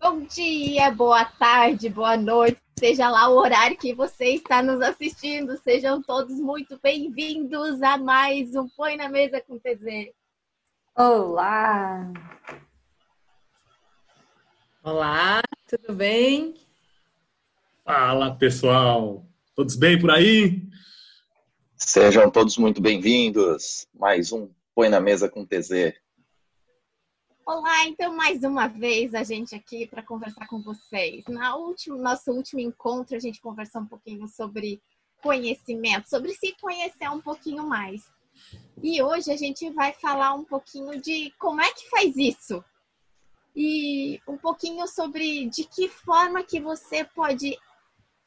Bom dia, boa tarde, boa noite, seja lá o horário que você está nos assistindo. Sejam todos muito bem-vindos a mais um Põe na Mesa com TZ. Olá! Olá, tudo bem? Fala pessoal, todos bem por aí? Sejam todos muito bem-vindos. Mais um Põe na Mesa com TZ. Olá, então mais uma vez a gente aqui para conversar com vocês. Na último nosso último encontro a gente conversou um pouquinho sobre conhecimento, sobre se conhecer um pouquinho mais. E hoje a gente vai falar um pouquinho de como é que faz isso. E um pouquinho sobre de que forma que você pode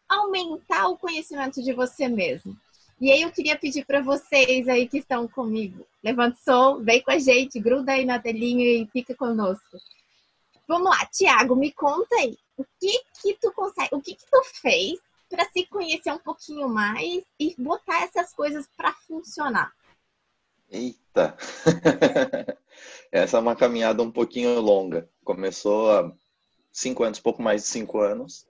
aumentar o conhecimento de você mesmo. E aí eu queria pedir para vocês aí que estão comigo, levanta o som, vem com a gente, gruda aí na telinha e fica conosco. Vamos lá, Tiago, me conta aí, o que que tu consegue, o que que tu fez para se conhecer um pouquinho mais e botar essas coisas para funcionar? Eita! Essa é uma caminhada um pouquinho longa. Começou há cinco anos, pouco mais de cinco anos.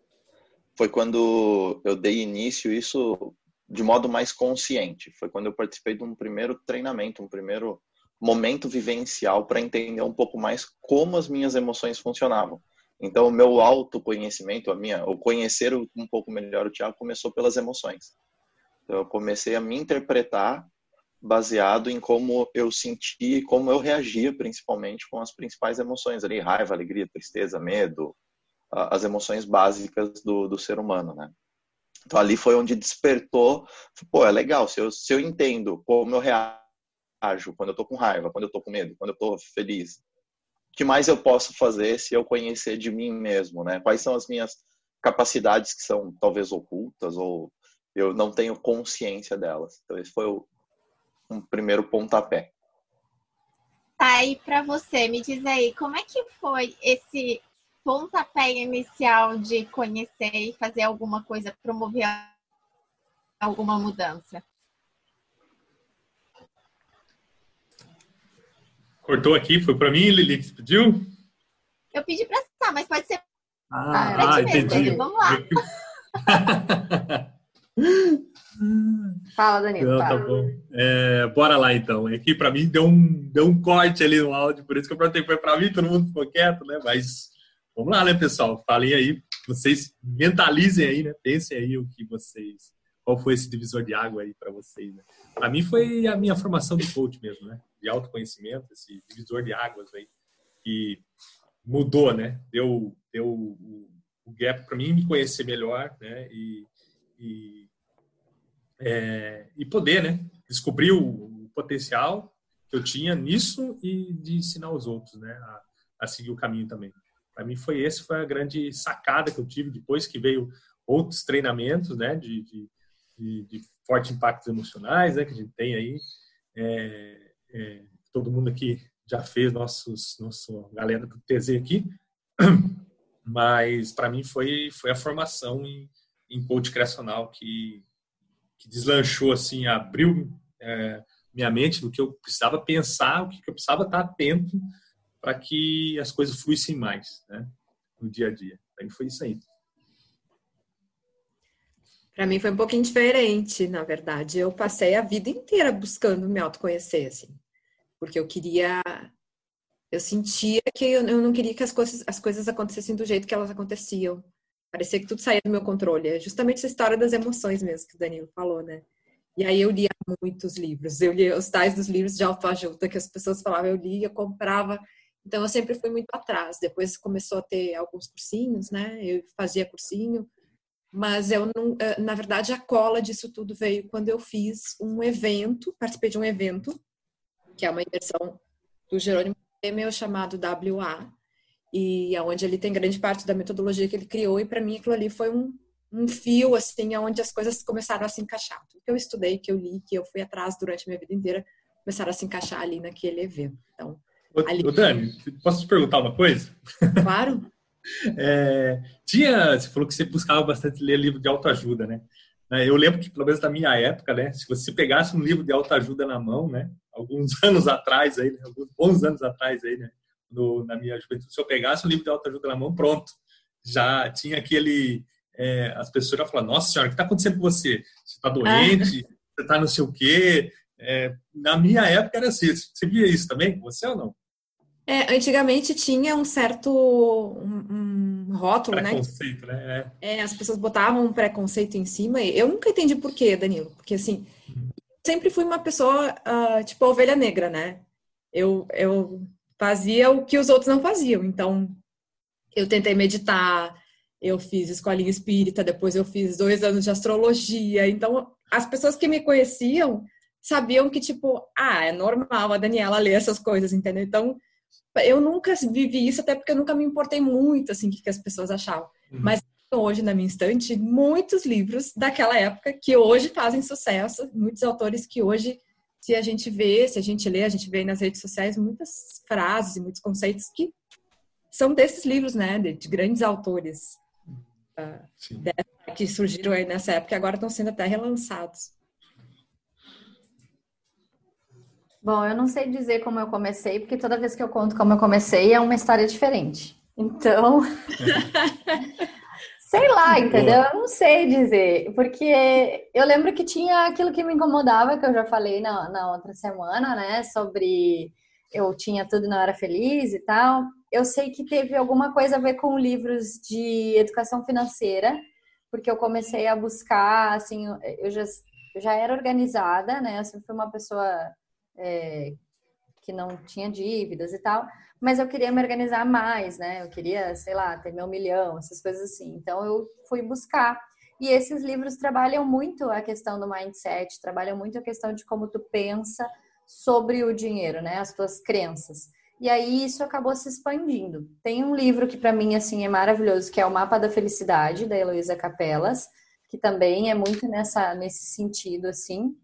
Foi quando eu dei início isso de modo mais consciente. Foi quando eu participei de um primeiro treinamento, um primeiro momento vivencial para entender um pouco mais como as minhas emoções funcionavam. Então, o meu autoconhecimento, a minha, o conhecer um pouco melhor o Tiago começou pelas emoções. Então, eu comecei a me interpretar baseado em como eu sentia e como eu reagia, principalmente com as principais emoções ali, raiva, alegria, tristeza, medo, as emoções básicas do, do ser humano, né? Então ali foi onde despertou, pô, é legal, se eu, se eu entendo como eu reajo quando eu tô com raiva, quando eu tô com medo, quando eu tô feliz, o que mais eu posso fazer se eu conhecer de mim mesmo, né? Quais são as minhas capacidades que são talvez ocultas ou eu não tenho consciência delas. Então esse foi o, um primeiro pontapé. Tá, e para você, me diz aí, como é que foi esse pontapé inicial de conhecer e fazer alguma coisa, promover alguma mudança? Cortou aqui, foi para mim, Lili, que pediu? Eu pedi para estar, mas pode ser Ah, pra ti entendi. mesmo. Vamos lá. Fala, Danilo. Não, tá bom. É, bora lá então. É que para mim deu um, deu um corte ali no áudio, por isso que eu perguntei foi para mim, todo mundo ficou quieto, né? Mas vamos lá, né, pessoal? Falem aí, vocês mentalizem aí, né? Pensem aí o que vocês, qual foi esse divisor de água aí para vocês. Né? Para mim foi a minha formação de coach mesmo, né? De autoconhecimento, esse divisor de águas aí que mudou, né? Deu, deu o, o gap para mim me conhecer melhor, né? E, e é, e poder, né, descobrir o, potencial que eu tinha nisso e de ensinar os outros, né, a, a seguir o caminho também. Para mim foi esse foi a grande sacada que eu tive depois que veio outros treinamentos, né, de, de, de, de fortes impactos emocionais, né, que a gente tem aí. É, é, todo mundo aqui já fez nossos, nosso galera do TZ aqui, mas para mim foi foi a formação em, em coach criacional que que deslanchou assim, abriu é, minha mente do que eu precisava pensar, o que eu precisava estar atento para que as coisas fluíssem mais, né, no dia a dia. Aí foi isso aí. Para mim foi um pouquinho diferente, na verdade. Eu passei a vida inteira buscando me autoconhecer, assim, porque eu queria, eu sentia que eu não queria que as coisas, as coisas acontecessem do jeito que elas aconteciam. Parecia que tudo saía do meu controle. É justamente essa história das emoções mesmo que o Danilo falou, né? E aí eu lia muitos livros. Eu lia os tais dos livros de autoajuda que as pessoas falavam, eu lia, comprava. Então eu sempre fui muito atrás. Depois começou a ter alguns cursinhos, né? Eu fazia cursinho, mas eu não, na verdade a cola disso tudo veio quando eu fiz um evento, participei de um evento que é uma imersão do Jerônimo Temer chamado WA, e aonde ele tem grande parte da metodologia que ele criou e para mim aquilo ali foi um, um fio assim aonde as coisas começaram a se encaixar tudo que eu estudei que eu li que eu fui atrás durante a minha vida inteira começaram a se encaixar ali naquele evento então Ô, Ali. ô, Dani, posso te perguntar uma coisa? Claro. É, tinha, você falou que você buscava bastante ler livro de autoajuda, né? É, Eu lembro que, pelo menos na minha época, né? Se você pegasse um livro de autoajuda na mão, né? Alguns anos atrás aí, né, alguns bons anos atrás aí, né? No, na minha juventude, se eu pegasse um livro de autoajuda na mão, pronto. Já tinha aquele... é, as pessoas já falavam, nossa senhora, o que está acontecendo com você? Você está doente? Você está não sei o quê? É, na minha época era assim. Você via isso também? Você ou não? É, antigamente tinha um certo um, um rótulo, né? Preconceito, né? É. É, as pessoas botavam um preconceito em cima eu nunca entendi por quê, Danilo. Porque assim, sempre fui uma pessoa ah, tipo ovelha negra, né? Eu, eu fazia o que os outros não faziam. Então, eu tentei meditar, eu fiz escolinha espírita, depois eu fiz dois anos de astrologia. Então, as pessoas que me conheciam sabiam que, tipo, ah, é normal a Daniela ler essas coisas, entendeu? Então, eu nunca vivi isso, até porque eu nunca me importei muito, assim, o que que as pessoas achavam. Uhum. Mas hoje, na minha estante, muitos livros daquela época que hoje fazem sucesso, muitos autores que hoje, se a gente vê, se a gente lê, a gente vê nas redes sociais muitas frases e muitos conceitos que são desses livros, né, de, de grandes autores ah, Sim. que surgiram aí nessa época e agora estão sendo até relançados. Bom, eu não sei dizer como eu comecei, porque toda vez que eu conto como eu comecei é uma história diferente. Então, sei lá, entendeu? Eu não sei dizer, porque eu lembro que tinha aquilo que me incomodava, que eu já falei na, na outra semana, né? Sobre eu tinha tudo não era feliz e tal. Eu sei que teve alguma coisa a ver com livros de educação financeira, porque eu comecei a buscar, assim, eu já, eu já era organizada, né? Eu sempre fui uma pessoa é, que não tinha dívidas e tal, mas eu queria me organizar mais, né? Eu queria, sei lá, ter meu milhão, essas coisas assim. Então eu fui buscar. E esses livros trabalham muito a questão do mindset, trabalham muito a questão de como tu pensa sobre o dinheiro, né? As tuas crenças. E aí isso acabou se expandindo. Tem um livro que para mim assim é maravilhoso, que é o Mapa da Felicidade da Heloísa Capelas, que também é muito nessa nesse sentido assim.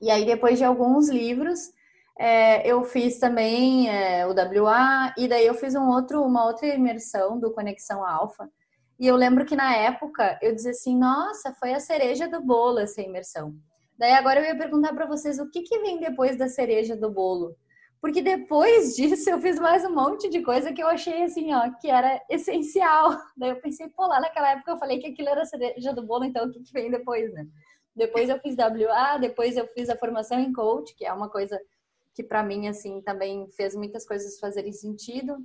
E aí, depois de alguns livros, é, eu fiz também é, o WA, e daí eu fiz um outro, uma outra imersão do Conexão Alfa. E eu lembro que na época eu dizia assim: nossa, foi a cereja do bolo essa imersão. Daí agora eu ia perguntar para vocês o que, que vem depois da cereja do bolo. Porque depois disso eu fiz mais um monte de coisa que eu achei assim, ó, que era essencial. Daí eu pensei, pô, lá naquela época eu falei que aquilo era a cereja do bolo, então o que, que vem depois, né? Depois eu fiz WA, depois eu fiz a formação em coach, que é uma coisa que para mim assim também fez muitas coisas fazerem sentido.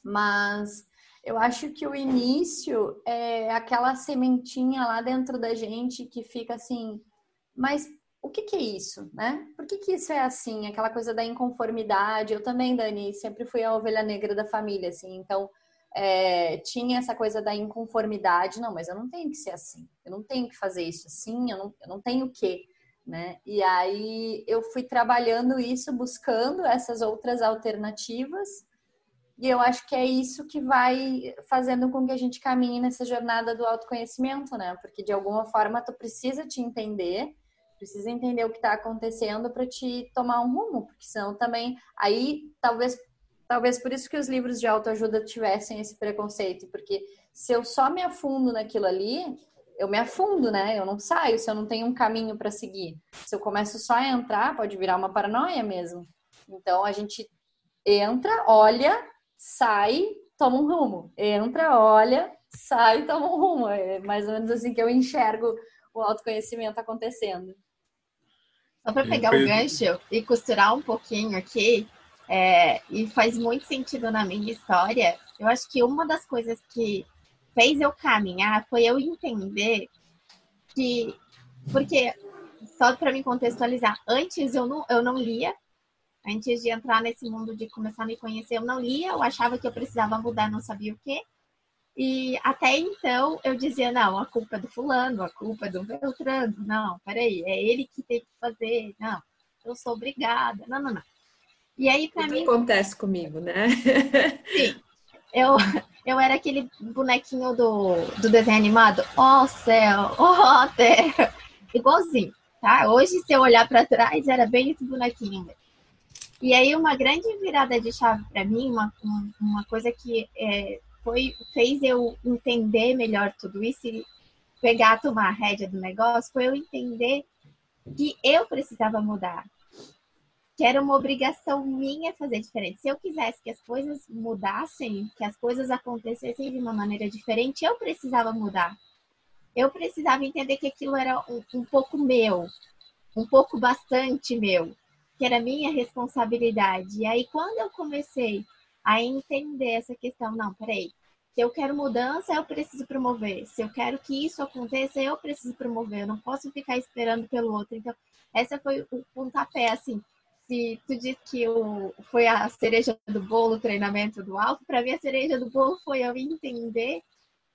Mas eu acho que o início é aquela sementinha lá dentro da gente que fica assim, mas o que, que é isso, né? Por que, que isso é assim? Aquela coisa da inconformidade. Eu também, Dani, sempre fui a ovelha negra da família, assim. Então, é, tinha essa coisa da inconformidade. Não, mas eu não tenho que ser assim. Eu não tenho que fazer isso assim. Eu não, eu não tenho o quê, né? E aí eu fui trabalhando isso, buscando essas outras alternativas. E eu acho que é isso que vai fazendo com que a gente caminhe nessa jornada do autoconhecimento, né? Porque de alguma forma tu precisa te entender precisa entender o que está acontecendo para te tomar um rumo, porque senão também aí talvez talvez por isso que os livros de autoajuda tivessem esse preconceito, porque se eu só me afundo naquilo ali, eu me afundo, né? Eu não saio se eu não tenho um caminho para seguir. Se eu começo só a entrar, pode virar uma paranoia mesmo. Então a gente entra, olha, sai, toma um rumo. Entra, olha, sai, toma um rumo. É mais ou menos assim que eu enxergo o autoconhecimento acontecendo. Só para pegar o gancho e costurar um pouquinho aqui, é, e faz muito sentido na minha história, eu acho que uma das coisas que fez eu caminhar foi eu entender que. Porque, só para me contextualizar, antes eu não, eu não lia, antes de entrar nesse mundo de começar a me conhecer, eu não lia, eu achava que eu precisava mudar, não sabia o quê. E até então eu dizia, não, a culpa é do fulano, a culpa é do Beltrano, não, peraí, é ele que tem que fazer, não, eu sou obrigada, não, não, não. E aí, Tudo mim. acontece comigo, né? Sim, eu, eu era aquele bonequinho do, do desenho animado, ó céu, ó terra, igualzinho, tá? Hoje, se eu olhar pra trás, era bem esse bonequinho mesmo. E aí uma grande virada de chave para mim, uma, uma coisa que é, foi fez eu entender melhor tudo isso e pegar, tomar a rédea do negócio, foi eu entender que eu precisava mudar. Que era uma obrigação minha fazer diferente. Se eu quisesse que as coisas mudassem, que as coisas acontecessem de uma maneira diferente, eu precisava mudar. Eu precisava entender que aquilo era um, um pouco meu, um pouco bastante meu que era minha responsabilidade. E aí, quando eu comecei a entender essa questão, não, peraí, se eu quero mudança, eu preciso promover. Se eu quero que isso aconteça, eu preciso promover. Eu não posso ficar esperando pelo outro. Então, essa foi o pontapé, assim. Se tu diz que o, foi a cereja do bolo, o treinamento do alto, para mim a cereja do bolo foi eu entender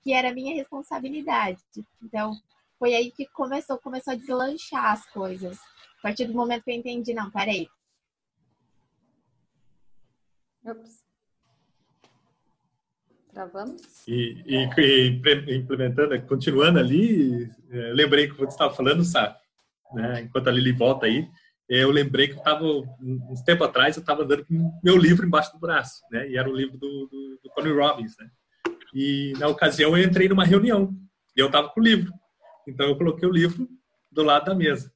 que era minha responsabilidade. Então, foi aí que começou, começou a deslanchar as coisas. A partir do momento que eu entendi, não, peraí. Ops. Travamos? E, e, e, implementando, continuando ali, é, lembrei que você estava falando, sabe? Né? Enquanto a Lili volta aí, eu lembrei que eu estava, uns tempo atrás, eu estava andando com meu livro embaixo do braço, né? E era o livro do, do, do Tony Robbins, né? E na ocasião eu entrei numa reunião e eu estava com o livro. Então eu coloquei o livro do lado da mesa.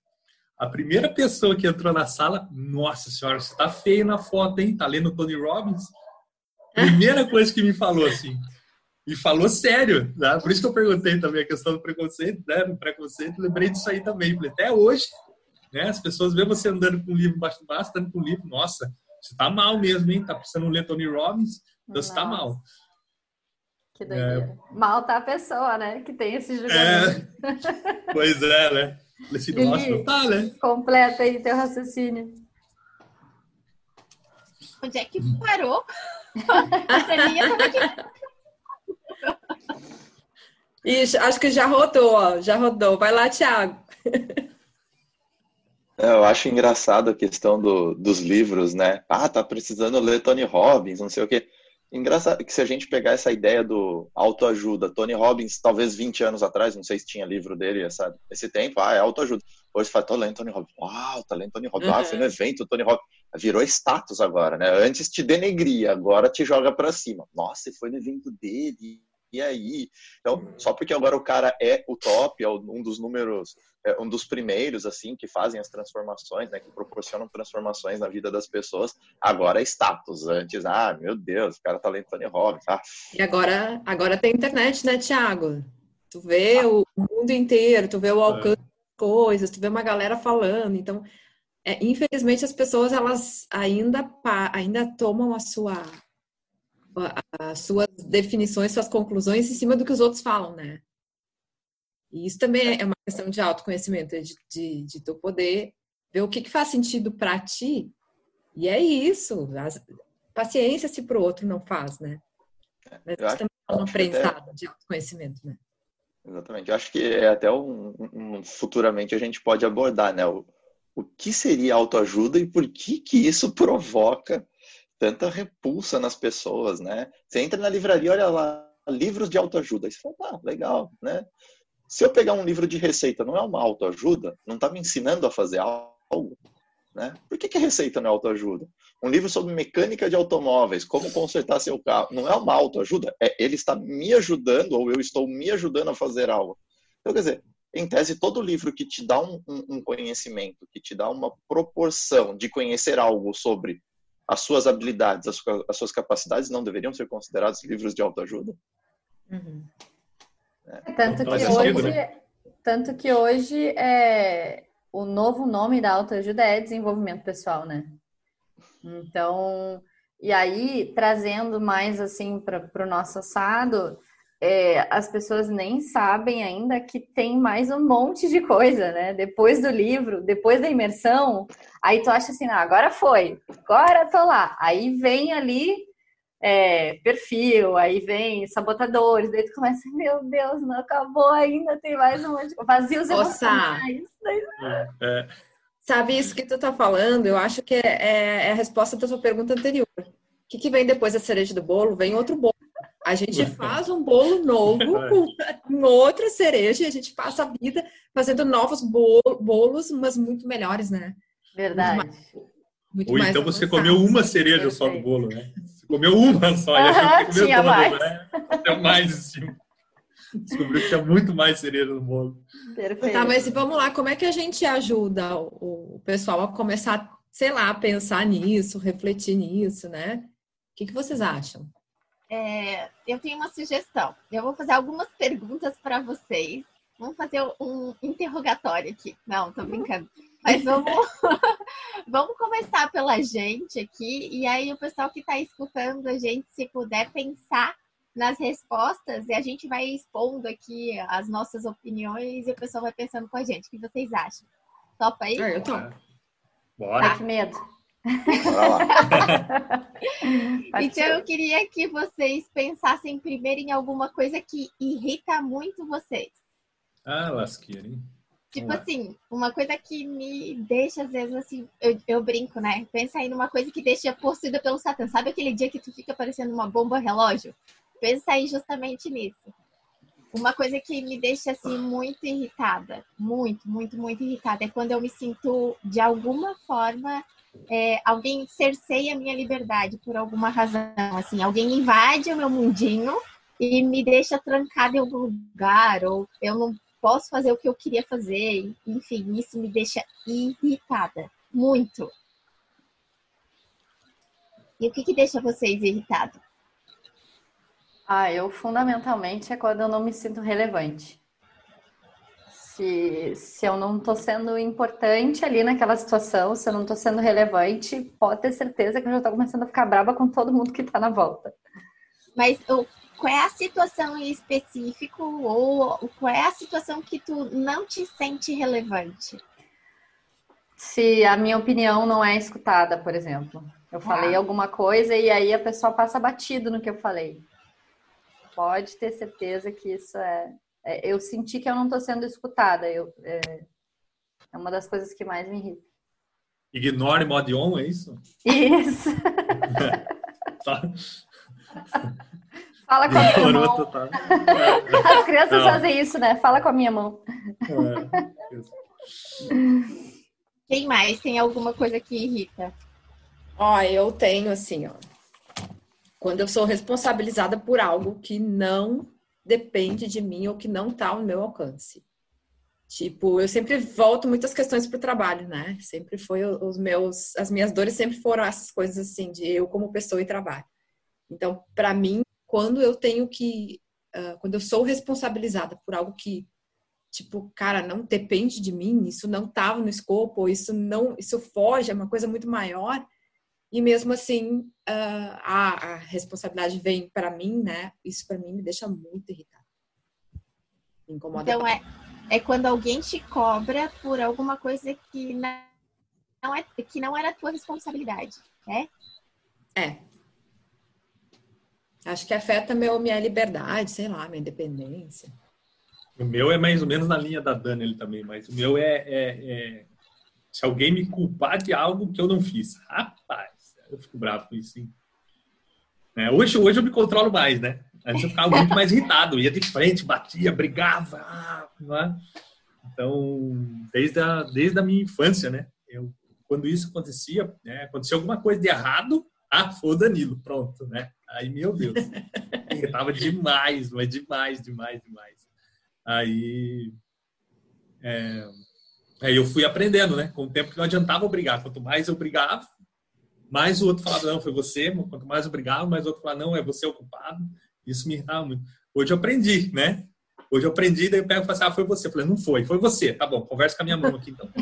A primeira pessoa que entrou na sala, nossa senhora, você tá feio na foto, hein? Tá lendo Tony Robbins? Primeira coisa que me falou assim. E falou sério, né? Por isso que eu perguntei também a questão do preconceito, né? Do preconceito, lembrei disso aí também. Falei, até hoje, né? As pessoas veem você andando com um livro embaixo do braço, andando com um livro, nossa, você tá mal mesmo, hein? Tá precisando ler Tony Robbins, então você tá mal. Que doideira. É... Mal tá a pessoa, né? Que tem esse julgamento. É... pois é, né? Nossa, não tá, né? Completa aí teu raciocínio. Onde é que parou? Ixi, acho que já rodou, ó. Já rodou. Vai lá, Thiago. É, eu acho engraçado a questão do, dos livros, né? Ah, tá precisando ler Tony Robbins, não sei o quê. Engraçado que se a gente pegar essa ideia do autoajuda, Tony Robbins, talvez 20 anos atrás, não sei se tinha livro dele essa, esse tempo, ah, é autoajuda. Hoje fala, tô lendo Tony Robbins. Uau, tá lendo Tony Robbins. Uhum. Ah, foi no evento Tony Robbins. Virou status agora, né? Antes te denegria, agora te joga para cima. Nossa, foi no evento dele e aí? Então, só porque agora o cara é o top, é um dos números, é um dos primeiros, assim, que fazem as transformações, né, que proporcionam transformações na vida das pessoas, agora é status. Antes, ah, meu Deus, o cara tá lendo Tony Robbins. Ah. E agora, agora tem internet, né, Thiago? Tu vê ah. o mundo inteiro, tu vê o alcance é. das coisas, tu vê uma galera falando, então... É, infelizmente as pessoas elas ainda ainda tomam a sua as suas definições, suas conclusões em cima do que os outros falam, né? E isso também é uma questão de autoconhecimento, de, de, de tu poder ver o que, que faz sentido para ti. E é isso. As, paciência se pro outro não faz, né? Mas isso também é um aprendizado até... de autoconhecimento, né? Exatamente. Eu acho que é até um, um, futuramente a gente pode abordar, né? O, o que seria autoajuda e por que que isso provoca tanta repulsa nas pessoas, né? Você entra na livraria, olha lá, livros de autoajuda. Aí você fala, ah, legal, né? Se eu pegar um livro de receita, não é uma autoajuda? Não está me ensinando a fazer algo? Né? Por que, que receita não é autoajuda? Um livro sobre mecânica de automóveis, como consertar seu carro, não é uma autoajuda? É, ele está me ajudando ou eu estou me ajudando a fazer algo. Então, quer dizer, em tese, todo livro que te dá um, um, um conhecimento, que te dá uma proporção de conhecer algo sobre as suas habilidades, as, as suas capacidades não deveriam ser considerados livros de autoajuda? Uhum. É. Tanto, que hoje, né? tanto que hoje é, o novo nome da autoajuda é desenvolvimento pessoal, né? Então, e aí, trazendo mais assim para o nosso assado, é, as pessoas nem sabem ainda que tem mais um monte de coisa, né? Depois do livro, depois da imersão, aí tu acha assim, ah, agora foi, agora tô lá. Aí vem ali é, perfil, aí vem sabotadores, daí tu começa, meu Deus, não acabou ainda, tem mais um monte de vazios emocionais. É, é. Sabe isso que tu tá falando? Eu acho que é, é a resposta da sua pergunta anterior. O que, que vem depois da cereja do bolo? Vem outro bolo. A gente faz um bolo novo com outra cereja e a gente passa a vida fazendo novos bolos, mas muito melhores, né? Verdade. Muito Muito Ou mais então você comeu uma cereja só do bolo, né? Você comeu uma só e achou que comeu Tinha todas, mais. né? Até mais. Descobriu que tinha muito mais cereja no bolo. Perfeito. Tá, mas vamos lá, como é que a gente ajuda o, o pessoal a começar, sei lá, a pensar nisso, refletir nisso, né? O que, que vocês acham? É, eu tenho uma sugestão. Eu vou fazer algumas perguntas para vocês. Vamos fazer um interrogatório aqui. Não, tô brincando. Mas vamos, vamos começar pela gente aqui. E aí, o pessoal que está escutando a gente, se puder pensar nas respostas, e a gente vai expondo aqui as nossas opiniões e o pessoal vai pensando com a gente. O que vocês acham? Topa aí? Ah, eu tô. Bora. Ai, que medo. Então, eu queria que vocês pensassem primeiro em alguma coisa que irrita muito vocês. Ah, lasqueira, hein? Tipo Vamos lá. assim, uma coisa que me deixa, às vezes, assim, eu, eu brinco, né? Pensa aí numa coisa que deixa possuída pelo Satã. Sabe aquele dia que tu fica parecendo uma bomba relógio? Pensa aí justamente nisso. Uma coisa que me deixa, assim, muito irritada, muito, muito, muito irritada, é quando eu me sinto, de alguma forma, é, alguém cerceia a minha liberdade por alguma razão. Assim, alguém invade o meu mundinho e me deixa trancada em algum lugar, ou eu não posso fazer o que eu queria fazer. Enfim, isso me deixa irritada. Muito. E o que, que deixa vocês irritados? Ah, eu fundamentalmente é quando eu não me sinto relevante. Se, se eu não tô sendo importante ali naquela situação, se eu não tô sendo relevante, pode ter certeza que eu já tô começando a ficar brava com todo mundo que tá na volta. Mas o- qual é a situação em específico ou qual é a situação que tu não te sente relevante? Se a minha opinião não é escutada, por exemplo. Eu falei Ah. alguma coisa e aí a pessoa passa batido no que eu falei. Pode ter certeza que isso é. É- eu senti que eu não tô sendo escutada. Eu, é, é uma das coisas que mais me irrita. Ignore mod on, é isso? Isso. Tá. Fala com a minha mão. total. As crianças Não. fazem isso, né? Fala com a minha mão. É. Quem mais tem alguma coisa que irrita? Ó, eu tenho assim, ó. Quando eu sou responsabilizada por algo que não depende de mim ou que não tá ao meu alcance. Tipo, eu sempre volto muitas questões pro trabalho, né? Sempre foi os meus, as minhas dores sempre foram essas coisas assim de eu como pessoa e trabalho. Então, para mim, quando eu tenho que, ah, quando eu sou responsabilizada por algo que tipo, cara, não depende de mim, isso não estava no escopo, isso não, isso foge, é uma coisa muito maior. E mesmo assim, ah, a, a responsabilidade vem para mim, né? Isso para mim me deixa muito irritada. Me incomoda. Então é, é quando alguém te cobra por alguma coisa que não, não é, que não era tua responsabilidade, né? É. Acho que afeta meu, minha liberdade, sei lá, minha independência. O meu é mais ou menos na linha da Dani ele também, mas o meu é, é- é se alguém me culpar de algo que eu não fiz. Rapaz, eu fico bravo com isso. É, hoje, hoje eu me controlo mais, né? Antes eu ficava muito mais irritado, ia de frente, batia, brigava, é? Então, desde a, desde a minha infância, né? Eu, quando isso acontecia, né? acontecia alguma coisa de errado, ah, foi o Danilo, pronto, né? Aí, meu Deus, irritava demais, mas demais, demais, demais. Aí, é, aí eu fui aprendendo, né? Com o tempo que não adiantava brigar. Quanto mais eu brigava, mais o outro falava, não, foi você. Quanto mais eu brigava, mais o outro falava, não, é você o culpado. Isso me irritava muito. Hoje eu aprendi, né? Hoje eu aprendi, daí eu pego e falo assim, ah, foi você. Eu falei, não foi, foi você. Tá bom, conversa com a minha mão aqui então.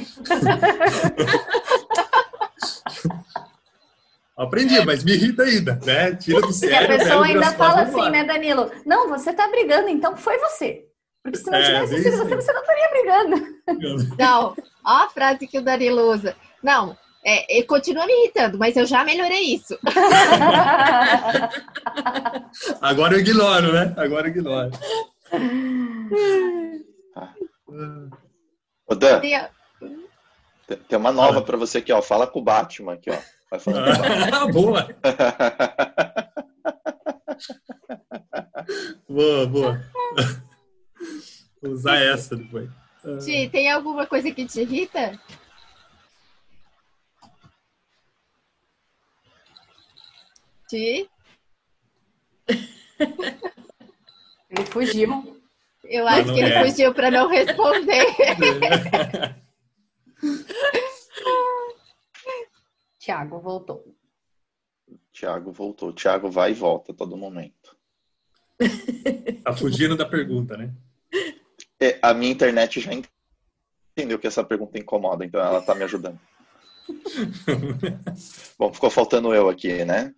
aprendi, mas me irrita ainda, né? Tira do E sério. a pessoa ainda fala assim, né, Danilo? Não, você tá brigando, então foi você. Porque se não É, tivesse sido você, você não estaria brigando. Não, ó a frase que o Danilo usa. Não, é, continua me irritando, mas eu já melhorei isso. Agora eu ignoro, né? Agora eu ignoro. Ô, Dan, Tem- uma nova pra você aqui, ó. Fala com o Batman aqui, ó. Vai falar com o Batman. Ah, boa. Boa, boa. Vou usar essa depois. Ti, tem alguma coisa que te irrita? Ti? Ele fugiu. Eu acho não que ele é. fugiu para não responder. Tiago voltou. Tiago voltou. Tiago vai e volta a todo momento. tá fugindo da pergunta, né? É, a minha internet já entendeu que essa pergunta incomoda, então ela tá me ajudando. Bom, ficou faltando eu aqui, né?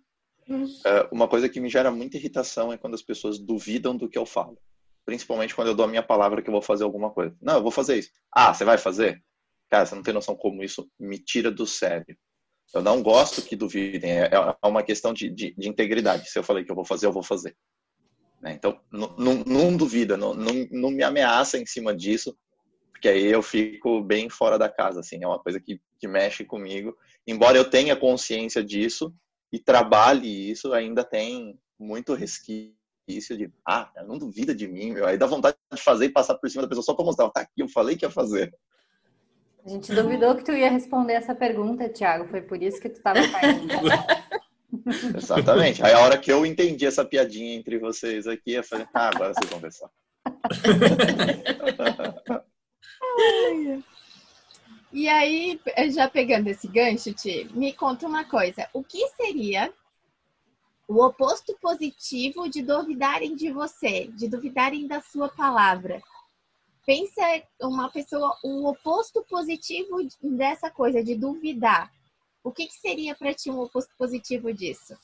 É, uma coisa que me gera muita irritação é quando as pessoas duvidam do que eu falo. Principalmente quando eu dou a minha palavra que eu vou fazer alguma coisa. Não, eu vou fazer isso. Ah, você vai fazer? Cara, você não tem noção como isso me tira do sério. Eu não gosto que duvidem. É, é uma questão de, de, de integridade. Se eu falei que eu vou fazer, eu vou fazer. Né? Então, não, duvida, não, não me ameaça em cima disso, porque aí eu fico bem fora da casa. Assim, é uma coisa que, que mexe comigo. Embora eu tenha consciência disso e trabalhe isso, ainda tem muito resquício de, ah, não duvida de mim, meu. Aí dá vontade de fazer e passar por cima da pessoa só para mostrar, tá aqui, eu falei que ia fazer. A gente duvidou que tu ia responder essa pergunta, Tiago. Foi por isso que tu estava caindo. Exatamente. Aí a hora que eu entendi essa piadinha entre vocês aqui, eu falei, ah, agora vocês vão ver só. E aí, já pegando esse gancho, Ti, me conta uma coisa. O que seria o oposto positivo de duvidarem de você, de duvidarem da sua palavra? Pensa uma pessoa, o oposto positivo dessa coisa, de duvidar. O que, que seria para ti um oposto positivo disso?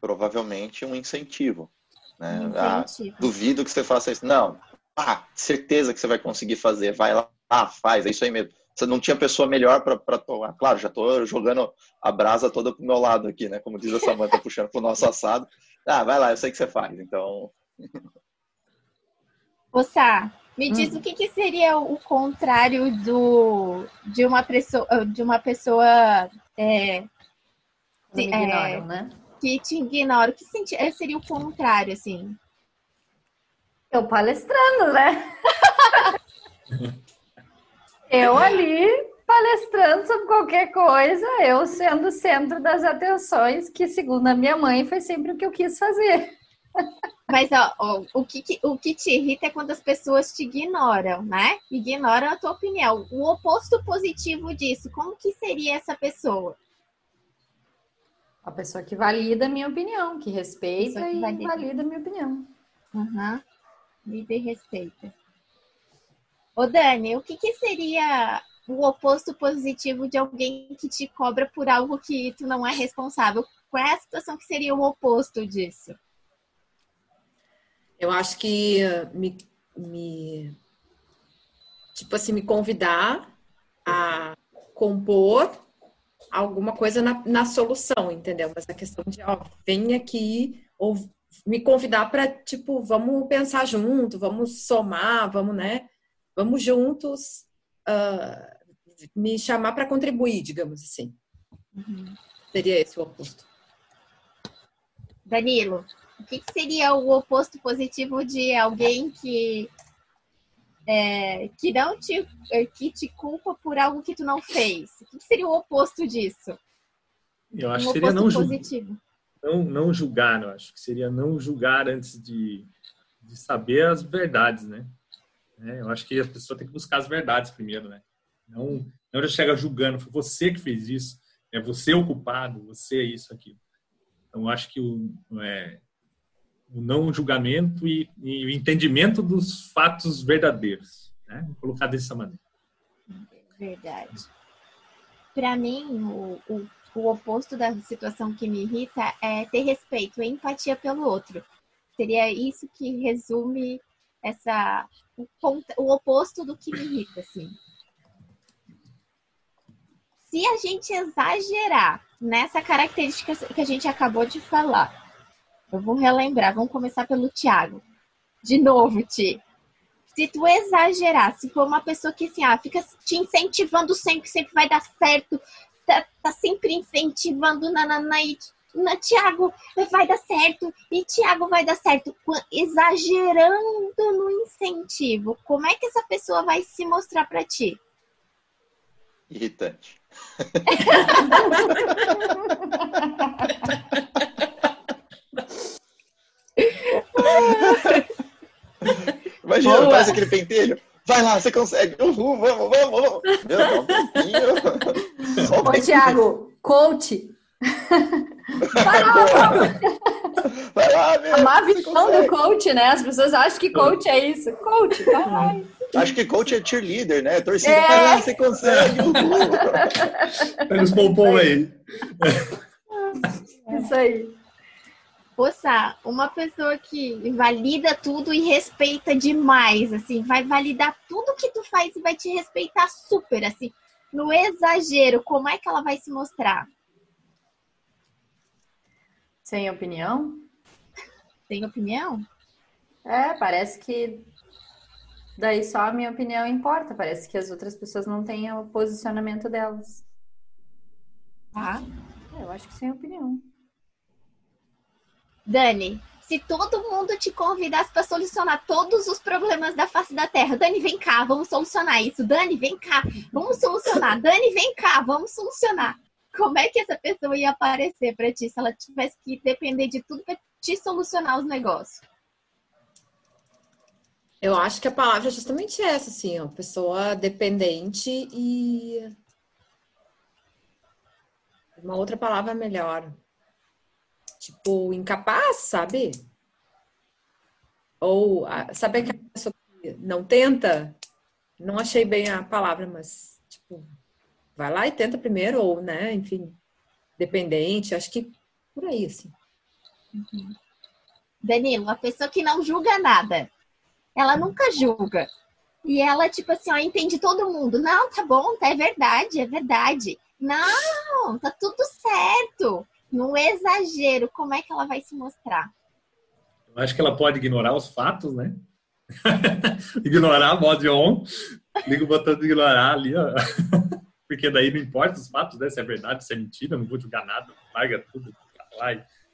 Provavelmente um incentivo. Né? Um Ah, incentivo. duvido que você faça isso. Não, ah, certeza que você vai conseguir fazer. Vai lá, ah, faz, é isso aí mesmo. Você não tinha pessoa melhor para tomar. Claro, já tô jogando a brasa toda pro meu lado aqui, né? Como diz a Samanta, puxando pro nosso assado. Ah, vai lá, eu sei que você faz. Então, Ô, Sá, me Hum. diz o que, que seria o contrário do, de uma pessoa, de uma pessoa é, Sim, é. ignoram, né? que te ignora. O que senti- é, seria o contrário, assim? Eu palestrando, né? eu ali palestrando sobre qualquer coisa, eu sendo o centro das atenções, que segundo a minha mãe foi sempre o que eu quis fazer. Mas ó, ó, o, que, o que te irrita é quando as pessoas te ignoram, né? Ignoram a tua opinião. O oposto positivo disso, como que seria essa pessoa? A pessoa que valida a minha opinião, que respeita que e valida. valida a minha opinião. Uhum. Lida e respeita. Ô Dani, o que, que seria o oposto positivo de alguém que te cobra por algo que tu não é responsável? Qual é a situação que seria o oposto disso? Eu acho que uh, me, me tipo assim, me convidar a compor alguma coisa na, na solução, entendeu? Mas a questão de, ó, vem aqui ou me convidar para, tipo, vamos pensar junto, vamos somar, vamos, né? Vamos juntos ah, me chamar para contribuir, digamos assim. Seria esse o oposto. Danilo, o que, que seria o oposto positivo de alguém que é, que não te é, que te culpa por algo que tu não fez? O que, que seria o oposto disso? Eu Um acho que seria não, positivo. não, não julgar, eu acho que seria não julgar antes de, de saber as verdades, né? É, eu acho que a pessoa tem que buscar as verdades primeiro, né? Não, não já chega julgando, foi você que fez isso, é você o culpado, você é isso, aquilo. Então, eu acho que o, é, o não julgamento e, e o entendimento dos fatos verdadeiros, né? Vou colocar dessa maneira. Verdade. Para mim, o, o, o oposto da situação que me irrita é ter respeito, empatia pelo outro. Seria isso que resume essa o, oposto do que me irrita, assim. Se a gente exagerar nessa característica que a gente acabou de falar, eu vou relembrar, vamos começar pelo Thiago. De novo, Ti se tu exagerar, se for uma pessoa que assim, ah, fica te incentivando sempre, sempre vai dar certo, tá, tá sempre incentivando na, na, na, e, Tiago, vai dar certo, e Tiago vai dar certo, exagerando no incentivo, como é que essa pessoa vai se mostrar pra ti? Irritante. Imagina, Boa. faz aquele pentelho. Vai lá, você consegue. Uhul, vamos, vamos, vamos. Meu, um Ô. Thiago, coach. Vai lá, meu. A má você visão do coach, né? As pessoas acham que coach é isso. Coach, vai lá. Acho que coach é cheerleader, né? Torcida, É. vai lá, você consegue. Pega os pompom aí. Isso aí. Poxa, uma pessoa que valida tudo e respeita demais, assim, vai validar tudo que tu faz e vai te respeitar super, assim, no exagero, como é que ela vai se mostrar? Sem opinião? Tem opinião? É, parece que daí só a minha opinião importa. Parece que as outras pessoas não têm o posicionamento delas. Tá. É, eu acho que sem opinião. Dani, se todo mundo te convidasse para solucionar todos os problemas da face da Terra, Dani, vem cá, vamos solucionar isso. Dani, vem cá, vamos solucionar. Dani, vem cá, vamos solucionar. Como é que essa pessoa ia aparecer para ti se ela tivesse que depender de tudo para te solucionar os negócios? Eu acho que a palavra é justamente essa, assim, ó, pessoa dependente e uma outra palavra melhor. Tipo, incapaz, sabe? Ou sabe aquela pessoa que não tenta? Não achei bem a palavra, mas tipo, vai lá e tenta primeiro, ou, né, enfim, dependente, acho que por aí, assim. Danilo, uma pessoa que não julga nada. Ela nunca julga. E ela, tipo assim, ó, entende todo mundo. Não, tá bom, tá, é verdade, é verdade. Não, tá tudo certo. No exagero, como é que ela vai se mostrar? Eu acho que ela pode ignorar os fatos, né? ignorar, mod on. Liga o botão de ignorar ali, ó. Porque daí não importa os fatos, né? Se é verdade, se é mentira, não vou julgar nada. Larga tudo lá.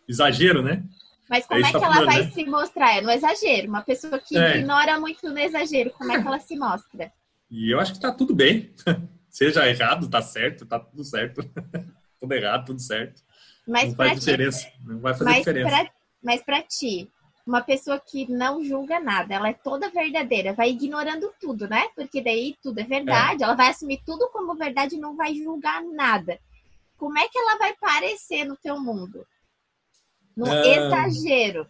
Exagero, né? Mas como É é, que tá ela falando, vai né? se mostrar? É no exagero. Uma pessoa que É. ignora muito no exagero, como é que ela se mostra? E eu acho que tá tudo bem. Seja errado, tá certo, tá tudo certo. tudo errado, tudo certo. Mas não faz ti, diferença. Não vai fazer mas diferença. pra, mas pra ti, uma pessoa que não julga nada, ela é toda verdadeira, vai ignorando tudo, né? Porque daí tudo é verdade, ela vai assumir tudo como verdade e não vai julgar nada. Como é que ela vai parecer no teu mundo? No Ah. exagero.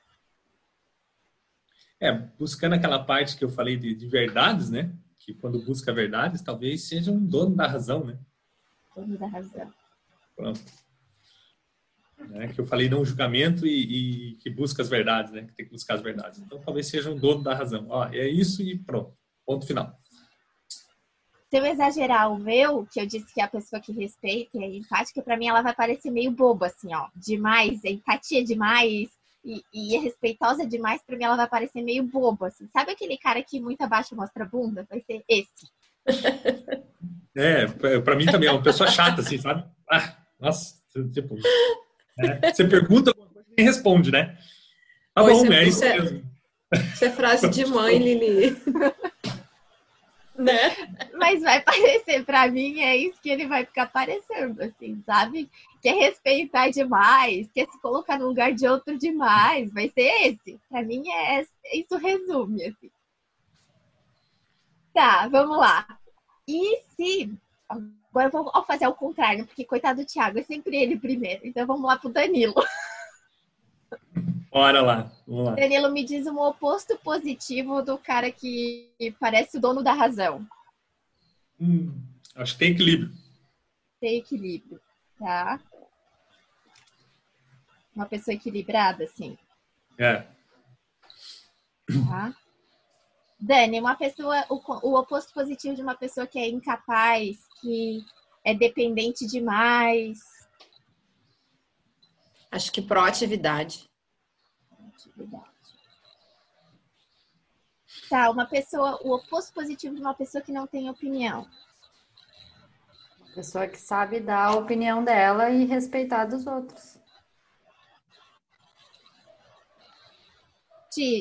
É, buscando aquela parte que eu falei de, de verdades, né? Que quando busca verdades, talvez seja um dono da razão, né? Dono da razão. Pronto. Né? Que eu falei não julgamento e, e que busca as verdades, né? Que tem que buscar as verdades. Então talvez seja um dono da razão. Ó, é isso e pronto. Ponto final. Se eu exagerar o meu, que eu disse que é a pessoa que respeita e é empática, pra mim ela vai parecer meio boba, assim, ó. Demais, é empatia demais e, e é respeitosa demais, pra mim ela vai parecer meio boba, assim. Sabe aquele cara que muito abaixo mostra a bunda? Vai ser esse. É, pra- pra mim também é uma pessoa chata, assim, sabe? Ah, nossa, tipo. Né? Você pergunta alguma coisa e nem responde, né? Tá Pois bom, é, é isso isso é- mesmo. Isso é frase de mãe, Lili. né? Mas vai parecer, pra mim, é isso que ele vai ficar parecendo, assim, sabe? Quer respeitar demais, quer se colocar no lugar de outro demais, vai ser esse. Pra mim, é isso resume, assim. Tá, vamos lá. E se. Agora eu vou fazer ao contrário, porque coitado do Thiago, é sempre ele primeiro. Então vamos lá pro Danilo. Bora lá, vamos lá. Danilo me diz um oposto positivo do cara que parece o dono da razão. Hum, acho que tem equilíbrio. Tem equilíbrio, tá? Uma pessoa equilibrada, assim, É. tá? Dani, uma pessoa, o, o oposto positivo de uma pessoa que é incapaz, que é dependente demais. Acho que proatividade. Tá, uma pessoa, o oposto positivo de uma pessoa que não tem opinião. Pessoa que sabe dar a opinião dela e respeitar dos outros.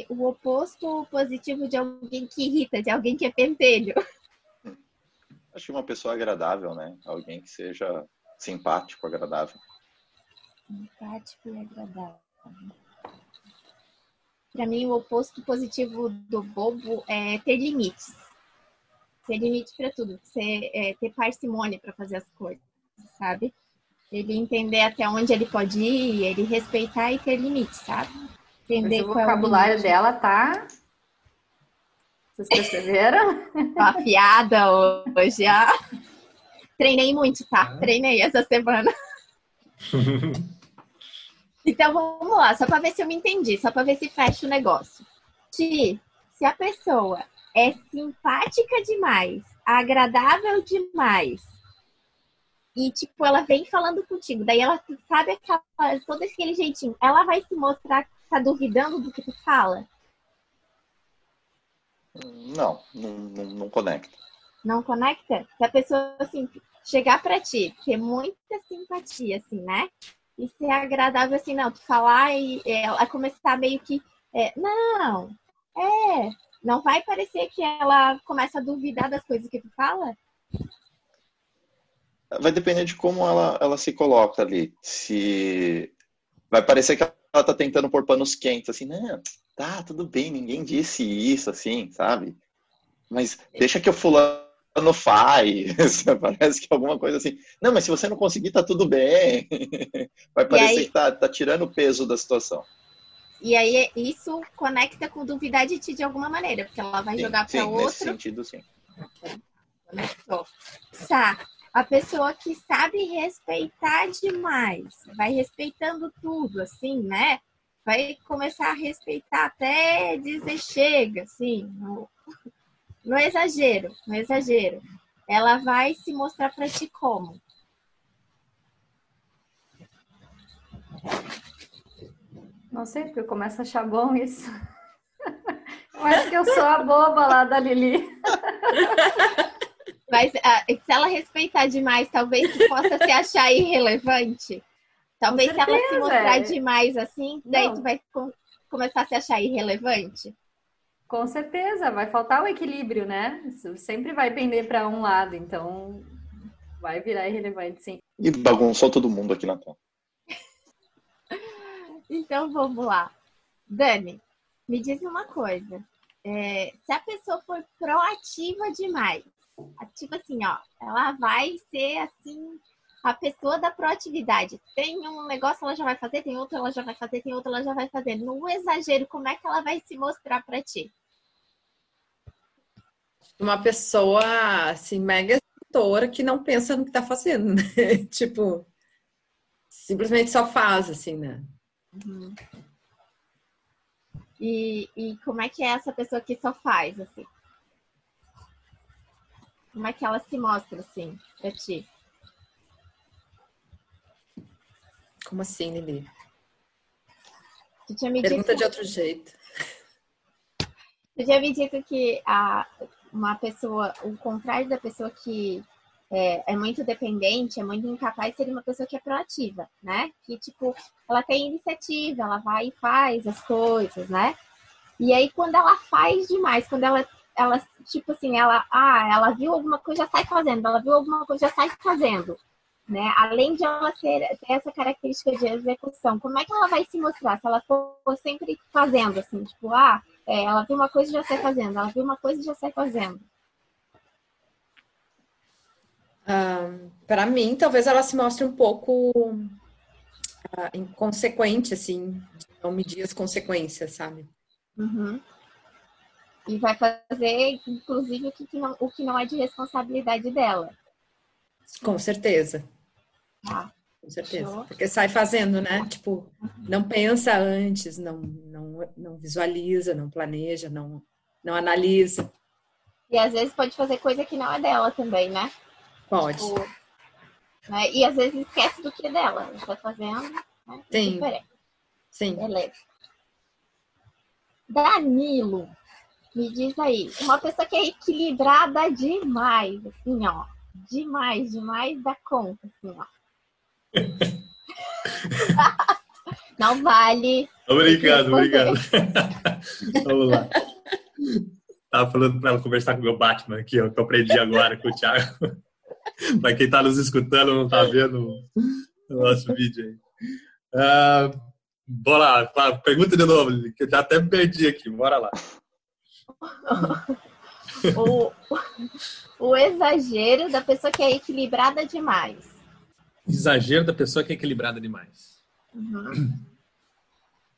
O oposto positivo de alguém que irrita, de alguém que é pentelho. Acho que uma pessoa agradável, né? Alguém que seja simpático, agradável. Simpático e agradável. Para mim, o oposto positivo do bobo é ter limites. Ter limite para tudo. Ser, é, ter parcimônia para fazer as coisas, sabe? Ele entender até onde ele pode ir, ele respeitar e ter limites, sabe? Entender Mas o vocabulário é o dela tá. Vocês perceberam? Tô afiada hoje. Ah. Treinei muito, tá? Treinei essa semana. então vamos lá, só para ver se eu me entendi, só para ver se fecha o negócio. Se, se a pessoa é simpática demais, agradável demais, e tipo, ela vem falando contigo, daí ela sabe aquela, todo aquele jeitinho, ela vai se mostrar tá duvidando do que tu fala? Não, não, não, conecta. Não conecta? Se a pessoa, assim, chegar para ti, ter muita simpatia, assim, né? E ser agradável, assim, não, tu falar e é, ela começar meio que, é, não, é, não vai parecer que ela começa a duvidar das coisas que tu fala? Vai depender de como ela, ela se coloca ali. Se vai parecer que ela tá tentando pôr panos quentes, assim, não, tá, tudo bem, ninguém disse isso, assim, sabe? Mas deixa que eu fulano faz, parece que alguma coisa assim. Não, mas se você não conseguir, tá tudo bem. Vai parecer aí, que tá, tá tirando o peso da situação. E aí isso conecta com duvidar de ti de alguma maneira, porque ela vai sim, jogar para outro. Nesse sentido, sim. Conectou. Tá. A pessoa que sabe respeitar demais, vai respeitando tudo, assim, né? Vai começar a respeitar até dizer chega, assim, no, no exagero, no exagero. Ela vai se mostrar para ti como? Não sei, porque eu começo a achar bom isso. Eu acho que eu sou a boba lá da Lili. Mas uh, se ela respeitar demais, talvez possa se achar irrelevante. Talvez se ela se mostrar demais assim, daí Não. tu vai começar a se achar irrelevante. Com certeza, vai faltar o equilíbrio, né? Isso sempre vai pender para um lado, então vai virar irrelevante, sim. E bagunçou todo mundo aqui na tela. então vamos lá. Dani, me diz uma coisa. É, se a pessoa for proativa demais, tipo assim, ó, ela vai ser assim a pessoa da proatividade. Tem um negócio ela já vai fazer, tem outro ela já vai fazer, tem outro ela já vai fazer. No exagero, como é que ela vai se mostrar para ti? uma pessoa assim, mega escritora que não pensa no que tá fazendo, né? tipo, simplesmente só faz, assim, né? Uhum. E, e como é que é essa pessoa que só faz, assim? Como é que ela se mostra, assim, pra ti? Como assim, Lili? Pergunta dito... de outro jeito. Tu tinha me dito que a, uma pessoa, o contrário da pessoa que é, é, muito dependente, é muito incapaz, seria uma pessoa que é proativa, né? Que, tipo, ela tem iniciativa, ela vai e faz as coisas, né? E aí, quando ela faz demais, quando ela, ela tipo assim, ela, ah, ela viu alguma coisa, já sai fazendo, ela viu alguma coisa, já sai fazendo, né? Além de ela ter, ter essa característica de execução, como é que ela vai se mostrar? Se ela for sempre fazendo, assim, tipo, ah, é, ela viu uma coisa e já sai fazendo. Ela viu uma coisa e já sai fazendo. Um, para mim, talvez ela se mostre um pouco uh, inconsequente, assim, não medir as consequências, sabe? Uhum. E vai fazer, inclusive, o que, não, o que não é de responsabilidade dela. Com certeza. Ah. Com certeza. Show. Porque sai fazendo, né? Tipo, não pensa antes, não, não, não visualiza, não planeja, não, não analisa. E às vezes pode fazer coisa que não é dela também, né? Pode. Tipo, né? E às vezes esquece do que é dela. Está fazendo. Né? Sim. Diferente. Sim. Beleza. Danilo, me diz aí, uma pessoa que é equilibrada demais, assim, ó. Demais, demais da conta, assim, ó. Não vale. Obrigado, obrigado. Vamos lá. Tava falando para ela conversar com o meu Batman aqui, ó, que eu aprendi agora com o Thiago. para quem tá nos escutando, não tá vendo o nosso vídeo aí. Uh, bora lá, pergunta de novo, que eu já até me perdi aqui, bora lá. o, o exagero da pessoa que é equilibrada demais. Exagero da pessoa que é equilibrada demais. Uhum.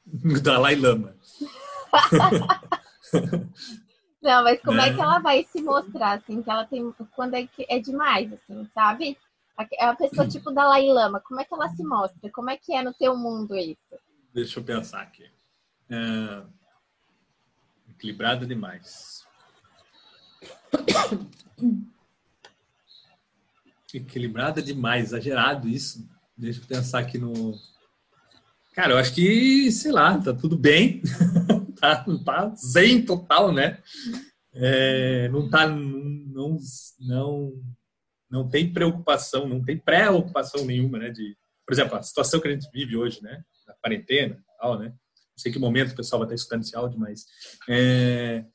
Dalai Lama. Não, mas como é. é. que ela vai se mostrar, assim, que ela tem. Quando é, que é demais, assim, sabe? É a pessoa tipo Dalai Lama, como é que ela se mostra? Como é que é no teu mundo isso? Deixa eu pensar aqui. É... Equilibrada demais. Equilibrada demais, exagerado isso. Deixa eu pensar aqui no. Cara, eu acho que, sei lá, tá tudo bem. tá, tá zen total, né? É, não tá. Não, não, não tem preocupação, não tem preocupação nenhuma, né? De, por exemplo, a situação que a gente vive hoje, né? Na quarentena tal, né? Não sei que momento o pessoal vai estar escutando esse áudio, mas. É,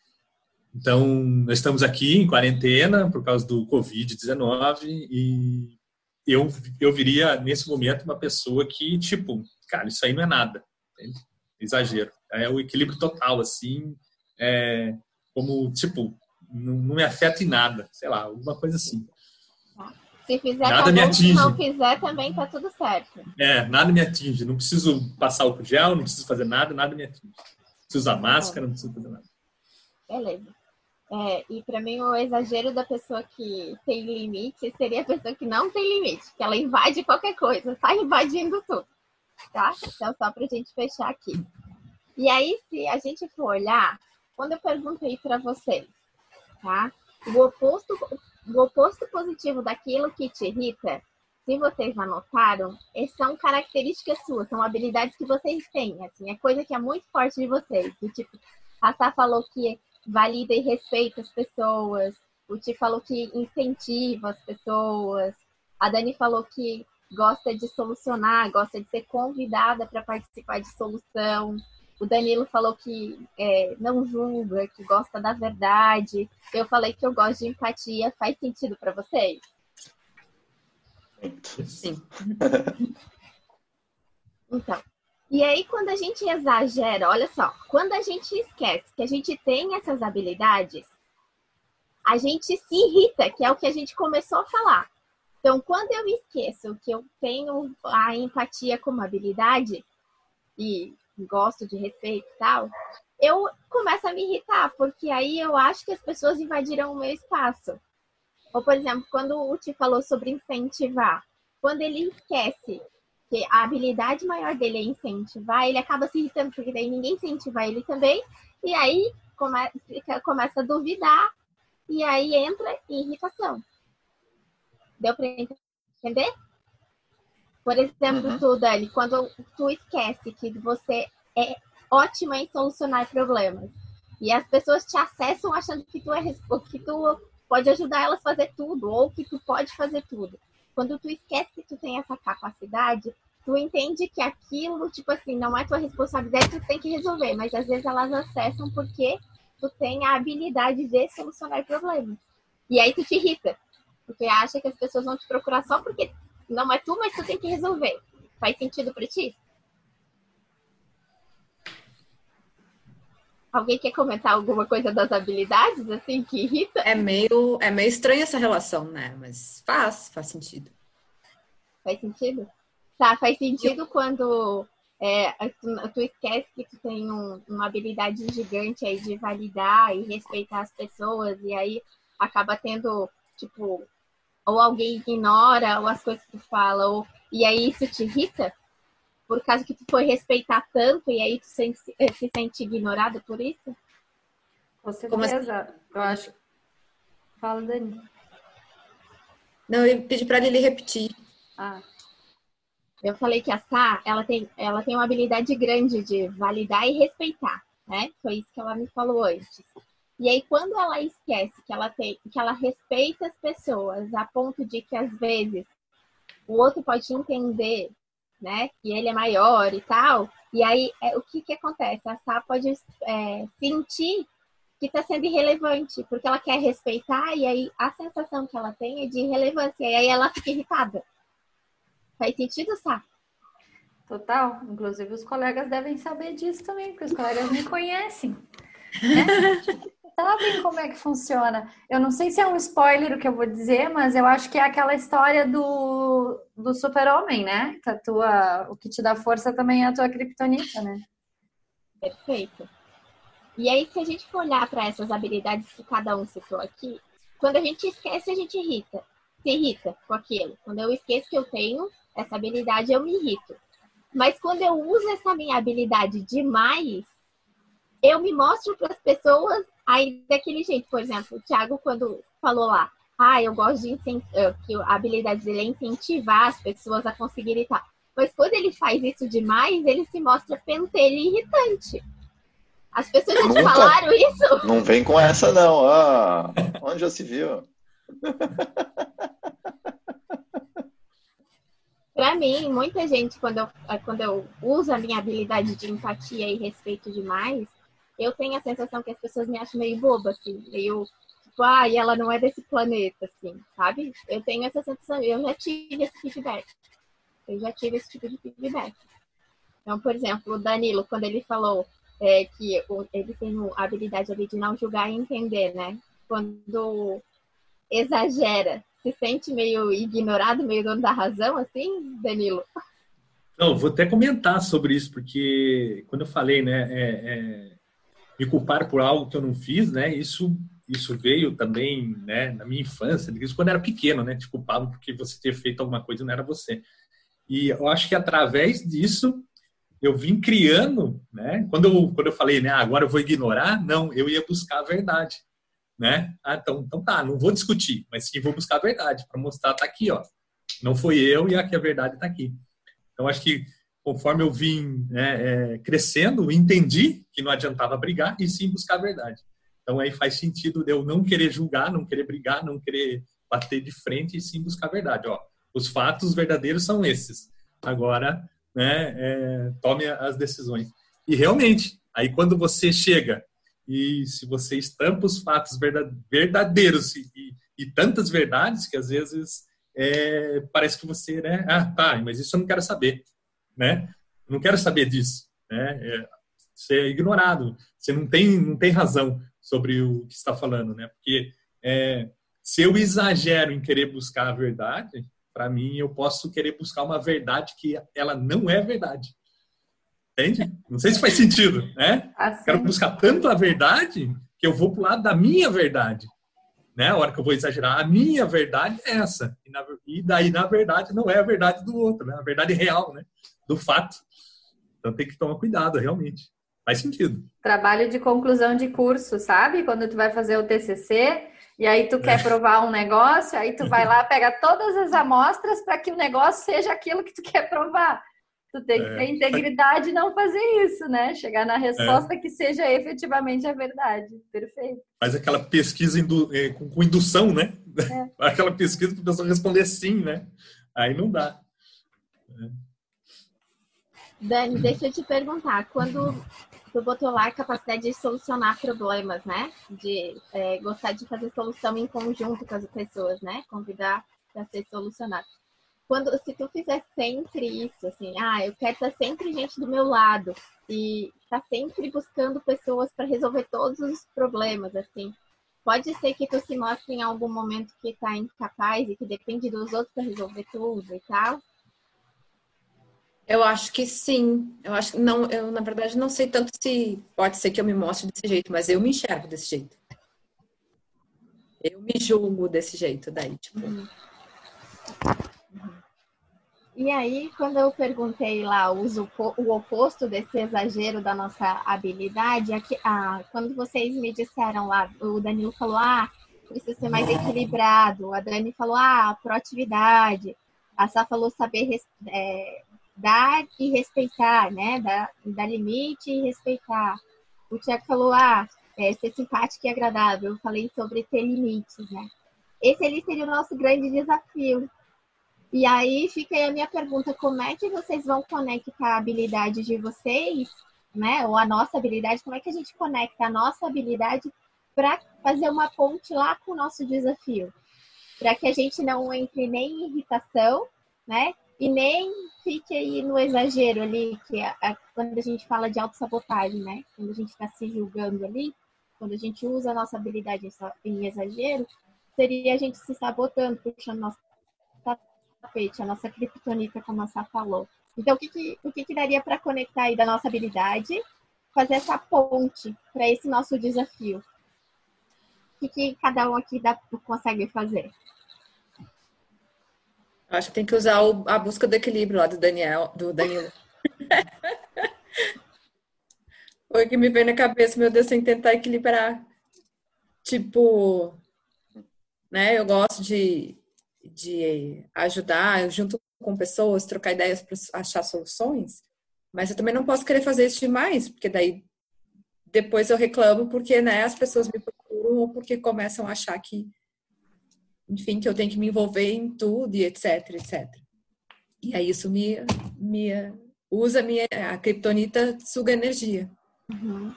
então, nós estamos aqui em quarentena por causa do Covid-19 e eu, eu viria, nesse momento, uma pessoa que, tipo, cara, isso aí não é nada. Entende? Exagero. É o equilíbrio total, assim, é, como, tipo, não, me afeta em nada. Sei lá, alguma coisa assim. Se fizer nada me atinge. se não fizer, também tá tudo certo. É, nada me atinge. Não preciso passar o gel, não preciso fazer nada, nada me atinge. Não preciso usar máscara, não preciso fazer nada. Beleza. É, e para mim o exagero da pessoa que tem limite seria a pessoa que não tem limite, que ela invade qualquer coisa, sai invadindo tudo, tá? Então só pra gente fechar aqui. E aí se a gente for olhar, quando eu pergunto aí para vocês, tá? O oposto, o oposto positivo daquilo que te irrita, se vocês anotaram, são características suas, são habilidades que vocês têm, assim, é coisa que é muito forte de vocês. Do tipo, a Sá falou que valida e respeita as pessoas. O Ti falou que incentiva as pessoas. A Dani falou que gosta de solucionar, gosta de ser convidada para participar de solução. O Danilo falou que é, não julga, que gosta da verdade. Eu falei que eu gosto de empatia. Faz sentido para vocês? Sim. então, e aí, quando a gente exagera, olha só, quando a gente esquece que a gente tem essas habilidades, a gente se irrita, que é o que a gente começou a falar. Então, quando eu esqueço que eu tenho a empatia como habilidade e gosto de respeito e tal, eu começo a me irritar, porque aí eu acho que as pessoas invadiram o meu espaço. Ou, por exemplo, quando o Uti falou sobre incentivar, quando ele esquece porque a habilidade maior dele é incentivar, ele acaba se irritando, porque daí ninguém incentiva ele também, e aí come, começa a duvidar, e aí entra em irritação. Deu para entender? Por exemplo, uhum. tu, Dani, quando tu esquece que você é ótima em solucionar problemas, e as pessoas te acessam achando que tu, é, que tu pode ajudar elas a fazer tudo, ou que tu pode fazer tudo. Quando tu esquece que tu tem essa capacidade, tu entende que aquilo, tipo assim, não é tua responsabilidade, tu tem que resolver, mas às vezes elas acessam porque tu tem a habilidade de solucionar problemas. E aí tu te irrita, porque acha que as pessoas vão te procurar só porque não é tu, mas tu tem que resolver. Faz sentido para ti? Alguém quer comentar alguma coisa das habilidades, assim, que irrita? É meio, é meio estranha essa relação, né? Mas faz, faz sentido. Faz sentido? Tá, faz sentido quando é, tu, tu, esquece que tu tem um, uma habilidade gigante aí de validar e respeitar as pessoas, e aí acaba tendo, tipo, ou alguém ignora ou as coisas que tu fala, ou, e aí isso te irrita? por causa que tu foi respeitar tanto e aí tu se, se sente ignorada por isso? Com certeza. Assim? Eu acho. Fala, Dani. Não, eu pedi para ele repetir. Ah. Eu falei que a Sá, ela tem, ela tem uma habilidade grande de validar e respeitar, né? Foi isso que ela me falou antes. E aí, quando ela esquece que ela tem, que ela respeita as pessoas a ponto de que às vezes o outro pode entender né? E ele é maior e tal. E aí, é, o que que acontece? A Sá pode é, sentir que está sendo irrelevante, porque ela quer respeitar e aí a sensação que ela tem é de irrelevância, e aí ela fica irritada. Faz sentido, Sá? Total. Inclusive, os colegas devem saber disso também, porque os colegas me conhecem. Né? Sabem como é que funciona. Eu não sei se é um spoiler o que eu vou dizer, mas eu acho que é aquela história do, do super-homem, né? Que a tua, o que te dá força também é a tua criptonita, né? Perfeito. E aí, se a gente for olhar para essas habilidades que cada um citou aqui, quando a gente esquece, a gente irrita. Se irrita com aquilo. Quando eu esqueço que eu tenho essa habilidade, eu me irrito. Mas quando eu uso essa minha habilidade demais, eu me mostro para as pessoas aí daquele jeito. Por exemplo, o Thiago, quando falou lá, ah, eu gosto de que a habilidade dele é incentivar as pessoas a conseguirem tal. Mas quando ele faz isso demais, ele se mostra pentelho e irritante. As pessoas já te falaram isso? Não vem com essa, não. Ah, onde já se viu? Para mim, muita gente, quando eu, quando eu uso a minha habilidade de empatia e respeito demais, eu tenho a sensação que as pessoas me acham meio boba, assim, meio tipo, ah, e ela não é desse planeta, assim, sabe? Eu tenho essa sensação, eu já tive esse feedback. Eu já tive esse tipo de feedback. Então, por exemplo, o Danilo, quando ele falou é, que ele tem a habilidade ali de não julgar e entender, né? Quando exagera, se sente meio ignorado, meio dono da razão, assim, Danilo? Não, vou até comentar sobre isso, porque quando eu falei, né, é, é, me culpar por algo que eu não fiz, né, isso isso veio também, né, na minha infância, isso quando era pequeno, né, te culpava porque você ter feito alguma coisa não era você. E eu acho que através disso eu vim criando, né? Quando eu, quando eu falei, né, ah, agora eu vou ignorar, não, eu ia buscar a verdade, né? Ah, então, então tá, não vou discutir, mas sim vou buscar a verdade para mostrar, tá aqui, ó. Não foi eu e aqui a verdade tá aqui. Então acho que conforme eu vim né, é, crescendo, entendi que não adiantava brigar e sim buscar a verdade. Então aí faz sentido eu não querer julgar, não querer brigar, não querer bater de frente e sim buscar a verdade. Ó, os fatos verdadeiros são esses. Agora né, é, tome as decisões. E realmente, aí quando você chega e se você estampa os fatos verdadeiros e, e, tantas verdades que às vezes é, parece que você, né, ah, tá, mas isso eu não quero saber, né? Não quero saber disso, né? É, você é ignorado, você não tem, não tem razão sobre o que está falando, né? Porque é, se eu exagero em querer buscar a verdade, para mim, eu posso querer buscar uma verdade que ela não é verdade. Entende? Não sei se faz sentido, né? Assim. Quero buscar tanto a verdade que eu vou pro lado da minha verdade. Né? A hora que eu vou exagerar, a minha verdade é essa. E, na, e daí, na verdade, não é a verdade do outro, né? A verdade real, né? Do fato. Então tem que tomar cuidado, realmente. Faz sentido. Trabalho de conclusão de curso, sabe? Quando tu vai fazer o TCC, e aí tu quer é. provar um negócio, aí tu vai lá, pega todas as amostras para que o negócio seja aquilo que tu quer provar. Tu tem que ter é. integridade e não fazer isso, né? Chegar na resposta é. que seja efetivamente a verdade. Perfeito. Faz aquela pesquisa indu é, com, indução, né? É. aquela pesquisa para a pessoa responder sim, né? Aí não dá. Dani, deixa eu te perguntar. Quando tu botou lá a capacidade de solucionar problemas, né? De é, gostar de fazer solução em conjunto com as pessoas, né? Convidar para ser solucionado. Quando, se tu fizer sempre isso, assim, ah, eu quero estar sempre gente do meu lado e tá sempre buscando pessoas para resolver todos os problemas, assim, pode ser que tu se mostre em algum momento que tá incapaz e que depende dos outros para resolver tudo e tal. Eu acho que sim. Eu acho que não, eu na verdade não sei tanto se pode ser que eu me mostre desse jeito, mas eu me enxergo desse jeito. Eu me julgo desse jeito daí, tipo. Uhum. E aí, quando eu perguntei lá uso o oposto desse exagero da nossa habilidade, aqui, ah, quando vocês me disseram lá, o Danilo falou, ah, precisa ser mais equilibrado, a Dani falou, ah, proatividade, a Sá falou saber é, dar e respeitar, né? Dar, dar limite e respeitar. O Tiago falou, ah, é, ser simpático e agradável. Eu falei sobre ter limites, né? Esse ali seria o nosso grande desafio. E aí fica aí a minha pergunta, como é que vocês vão conectar a habilidade de vocês, né? Ou a nossa habilidade, como é que a gente conecta a nossa habilidade para fazer uma ponte lá com o nosso desafio. Para que a gente não entre nem em irritação, né? E nem fique aí no exagero ali, que é, é quando a gente fala de autossabotagem, né? Quando a gente está se julgando ali, quando a gente usa a nossa habilidade em exagero, seria a gente se sabotando, puxando nosso tapete, a nossa criptonita, como a Sá falou. Então, o que, que, o que, que daria para conectar aí da nossa habilidade, fazer essa ponte para esse nosso desafio? O que, que cada um aqui dá, consegue fazer? Acho que tem que usar o, a busca do equilíbrio lá do Daniel, do Danilo. Foi que me veio na cabeça, meu Deus, que tentar equilibrar. Tipo, né? Eu gosto de, de ajudar, junto com pessoas, trocar ideias para achar soluções, mas eu também não posso querer fazer isso demais, porque daí depois eu reclamo porque né, as pessoas me procuram ou porque começam a achar que, enfim, que eu tenho que me envolver em tudo e etc, etc. E aí isso me, me usa minha a criptonita suga energia. Uhum.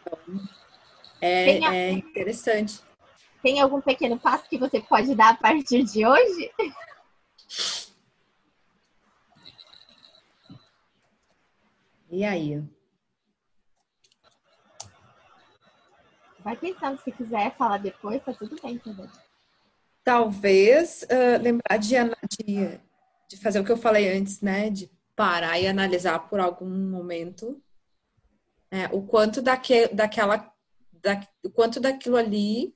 Então, é, é interessante. Tem algum pequeno passo que você pode dar a partir de hoje? E aí? Vai pensando, se quiser falar depois, tá tudo bem também. Talvez uh, lembrar de, de, de fazer o que eu falei antes, né? De parar e analisar por algum momento é, o quanto daque, daquela, da, o quanto daquilo ali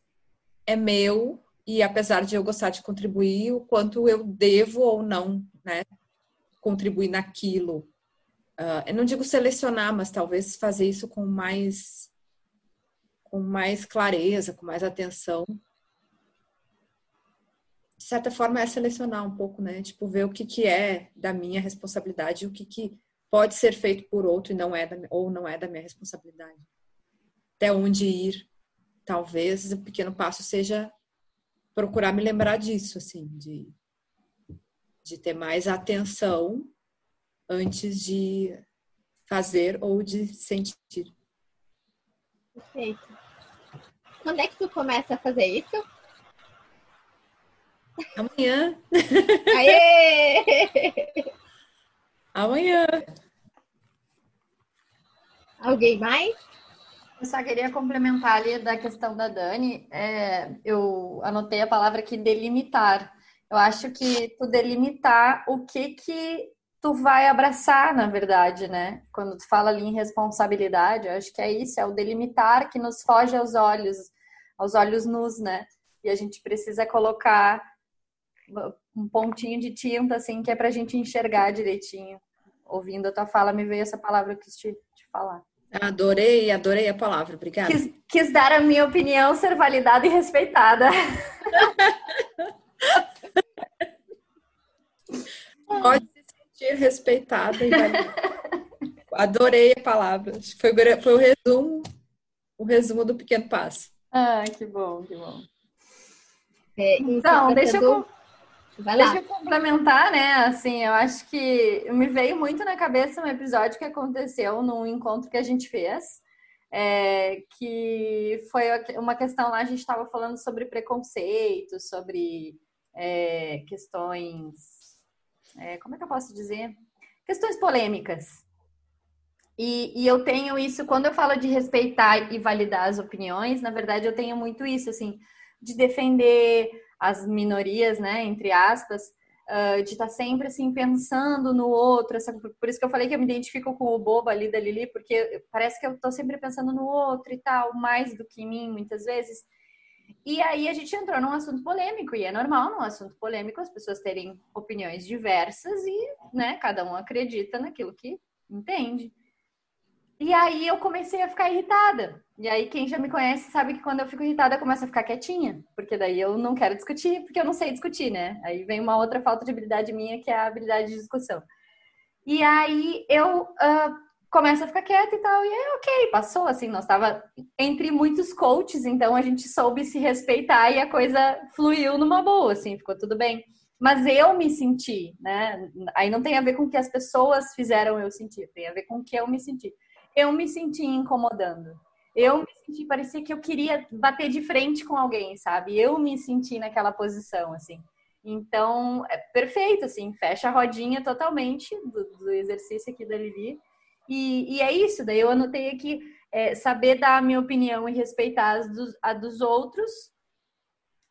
é meu e apesar de eu gostar de contribuir, o quanto eu devo ou não, né, contribuir naquilo. Uh, eu não digo selecionar, mas talvez fazer isso com mais com mais clareza, com mais atenção. De certa forma é selecionar um pouco, né? Tipo, ver o que, que é da minha responsabilidade e o que, que pode ser feito por outro e não é da, ou não é da minha responsabilidade. Até onde ir. Talvez o pequeno passo seja procurar me lembrar disso, assim, de, de ter mais atenção antes de fazer ou de sentir. Perfeito. Quando é que tu começa a fazer isso? Amanhã. Aê! Amanhã. Alguém mais? Eu só queria complementar ali da questão da Dani. É, eu anotei a palavra aqui delimitar. Eu acho que tu delimitar o que que tu vai abraçar, na verdade, né? Quando tu fala ali em responsabilidade, eu acho que é isso, é o delimitar que nos foge aos olhos, aos olhos nus, né? E a gente precisa colocar um pontinho de tinta, assim, que é pra gente enxergar direitinho. Ouvindo a tua fala, me veio essa palavra que eu quis te, te falar. Adorei, adorei a palavra, obrigada. Quis, quis dar a minha opinião, ser validada e respeitada. Pode sentir respeitada e Adorei a palavra. Foi, foi o resumo, o resumo do pequeno passo. Ah, que bom, que bom. É, então, deixa eu, deixa eu complementar, né? Assim, eu acho que me veio muito na cabeça um episódio que aconteceu num encontro que a gente fez. É, que foi uma questão lá, a gente estava falando sobre preconceito, sobre é, questões é, como é que eu posso dizer? Questões polêmicas. E, e, eu tenho isso, quando eu falo de respeitar e validar as opiniões, na verdade eu tenho muito isso, assim, de defender as minorias, né, entre aspas, uh, de estar tá sempre, assim, pensando no outro. Essa, por isso que eu falei que eu me identifico com o bobo ali da Lili, porque parece que eu estou sempre pensando no outro e tal, mais do que em mim, muitas vezes. E aí a gente entrou num assunto polêmico, e é normal num assunto polêmico as pessoas terem opiniões diversas e, né, cada um acredita naquilo que entende. E aí eu comecei a ficar irritada. E aí quem já me conhece sabe que quando eu fico irritada eu começo a ficar quietinha, porque daí eu não quero discutir, porque eu não sei discutir, né? Aí vem uma outra falta de habilidade minha, que é a habilidade de discussão. E aí eu uh, começa a ficar quieta e tal. E é ok, passou assim, nós tava entre muitos coaches, então a gente soube se respeitar e a coisa fluiu numa boa, assim, ficou tudo bem. Mas eu me senti, né? Aí não tem a ver com o que as pessoas fizeram eu sentir, tem a ver com o que eu me senti. Eu me senti incomodando. eu me senti, parecia que eu queria bater de frente com alguém, sabe? Eu me senti naquela posição, assim. Então, é perfeito, assim, fecha a rodinha totalmente do, do exercício aqui da Lili. E, e, é isso, daí eu anotei aqui, é, saber dar a minha opinião e respeitar dos, a dos outros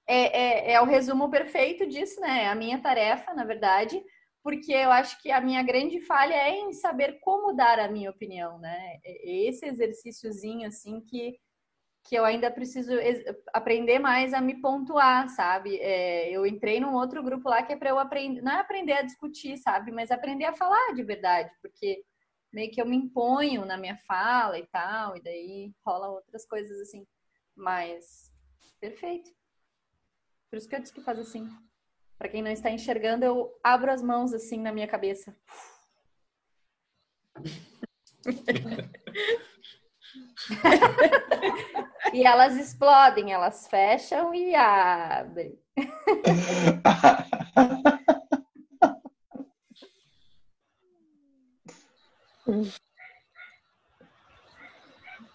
é, é, é o resumo perfeito disso, né? É a minha tarefa, na verdade, porque eu acho que a minha grande falha é em saber como dar a minha opinião, né? Esse exercíciozinho, assim, que, que eu ainda preciso aprender mais a me pontuar, sabe? É, eu entrei num outro grupo lá que é para eu aprender, não é aprender a discutir, sabe? Mas aprender a falar de verdade, porque meio que eu me imponho na minha fala e tal, e daí rola outras coisas assim. Mas perfeito. Por isso que eu disse que faz assim. Para quem não está enxergando, eu abro as mãos assim na minha cabeça. e elas explodem, elas fecham e abrem.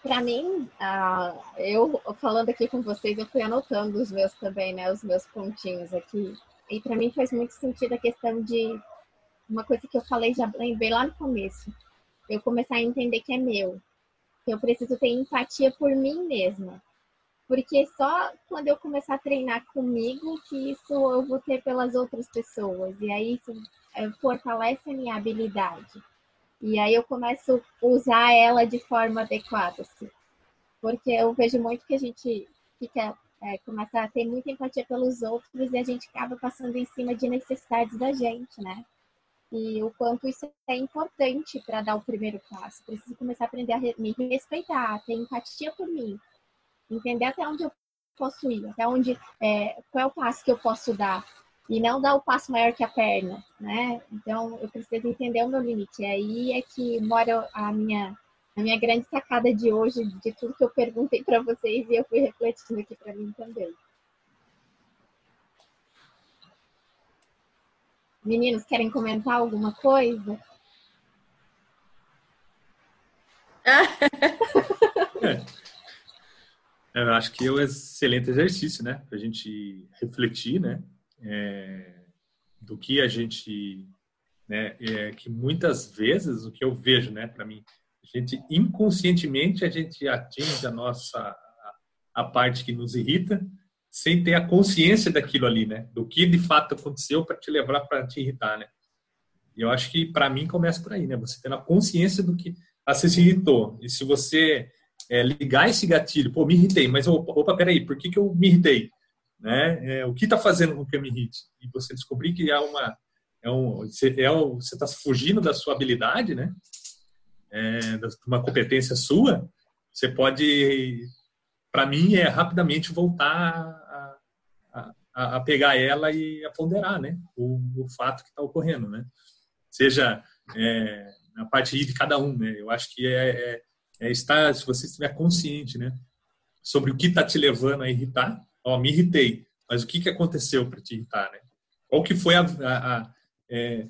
Para mim, uh, eu falando aqui com vocês, eu fui anotando os meus também, né? Os meus pontinhos aqui. E para mim faz muito sentido a questão de uma coisa que eu falei, já lembrei lá no começo. Eu começar a entender que é meu. Que eu preciso ter empatia por mim mesma. Porque só quando eu começar a treinar comigo que isso eu vou ter pelas outras pessoas. E aí isso é, fortalece a minha habilidade. E aí eu começo a usar ela de forma adequada. Assim. Porque eu vejo muito que a gente fica é, começa a ter muita empatia pelos outros e a gente acaba passando em cima de necessidades da gente, né? E o quanto isso é importante para dar o primeiro passo. Preciso começar a aprender a me respeitar, ter empatia por mim, entender até onde eu posso ir, até onde é, qual é o passo que eu posso dar e não dar o passo maior que a perna, né? Então eu preciso entender o meu limite. E aí é que mora a minha a minha grande sacada de hoje, de tudo que eu perguntei para vocês e eu fui refletindo aqui para mim também. Meninos, querem comentar alguma coisa? é. Eu acho que é um excelente exercício, né? Para a gente refletir, né? É, do que a gente, né? É, que muitas vezes o que eu vejo, né? Para mim, gente inconscientemente a gente atinge a nossa a parte que nos irrita sem ter a consciência daquilo ali, né? Do que de fato aconteceu para te levar para te irritar, né? E eu acho que para mim começa por aí, né? Você tendo a consciência do que ah, você se irritou. E se você é, ligar esse gatilho, pô, me irritei, mas opa, opa peraí, por que, que eu me irritei? Né? É, o que está fazendo com que eu me irrite? E você descobrir que é uma é um, você é você está fugindo da sua habilidade, né? É, uma competência sua, você pode, para mim, é rapidamente voltar a, a, a, pegar ela e a ponderar, né? O, o fato que está ocorrendo, né? Seja é, a parte de cada um, né? Eu acho que é, é, é estar, se você estiver consciente, né? Sobre o que está te levando a irritar. Ó, me irritei, mas o que, que aconteceu para te irritar, né? Qual que foi a, a, a é,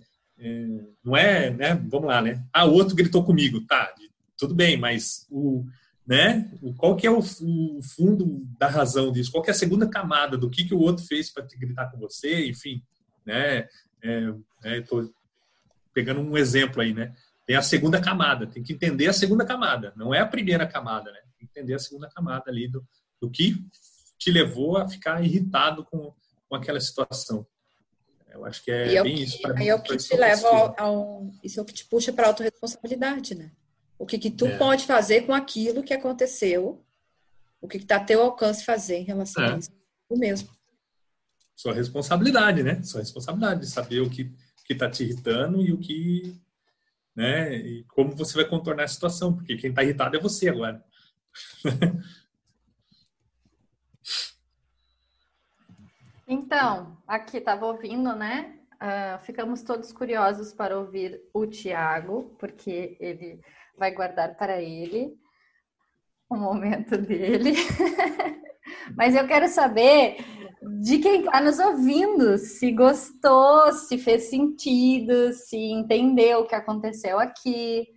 não é, né? Vamos lá, né? Ah, o outro gritou comigo, tá? Tudo bem, mas o, né? Qual que é o, o fundo da razão disso? Qual que é a segunda camada do que que o outro fez para te gritar com você? Enfim, né? É, é, tô pegando um exemplo aí, né? Tem a segunda camada, tem que entender a segunda camada, não é a primeira camada, né? Tem que entender a segunda camada ali do, do que te levou a ficar irritado com, com aquela situação. Eu acho que é, é bem que, isso para mim. é o que te leva ao, ao, Isso é o que te puxa para a autorresponsabilidade, né? O que, que tu é. pode fazer com aquilo que aconteceu, o que está a teu alcance fazer em relação é. a isso. O mesmo. Sua responsabilidade, né? Sua responsabilidade de saber o que está te irritando e o que. Né? E como você vai contornar a situação, porque quem está irritado é você agora. Então, aqui estava ouvindo, né? Uh, ficamos todos curiosos para ouvir o Tiago, porque ele vai guardar para ele o momento dele. Mas eu quero saber de quem está nos ouvindo, se gostou, se fez sentido, se entendeu o que aconteceu aqui.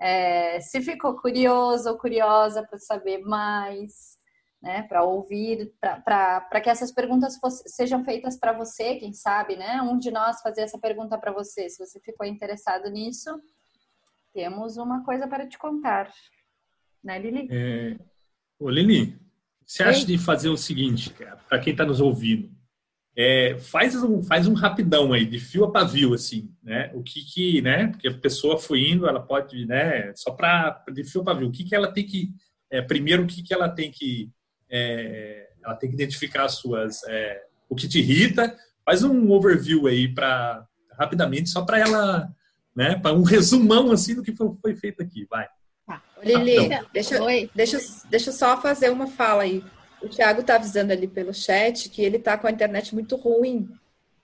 É, se ficou curioso ou curiosa para saber mais, né, para ouvir, para que essas perguntas fosse, sejam feitas para você, quem sabe, né? Um de nós fazer essa pergunta para você, se você ficou interessado nisso, temos uma coisa para te contar, né, Lili? É... Ô, Lili, você acha Ei? de fazer o seguinte, para quem está nos ouvindo? É, faz, um, faz um rapidão aí, de fio a pavio, assim, né? O que que, né? Porque a pessoa foi indo, ela pode, né? Só para de fio a pavio, o que que ela tem que, é, primeiro, o que que ela tem que, é, ela tem que identificar as suas, é, o que te irrita. Faz um overview aí para rapidamente, só para ela, né? Para um resumão assim do que foi, foi feito aqui, vai. Tá. Lili, deixa, deixa, deixa eu só fazer uma fala aí. O Thiago está avisando ali pelo chat que ele está com a internet muito ruim.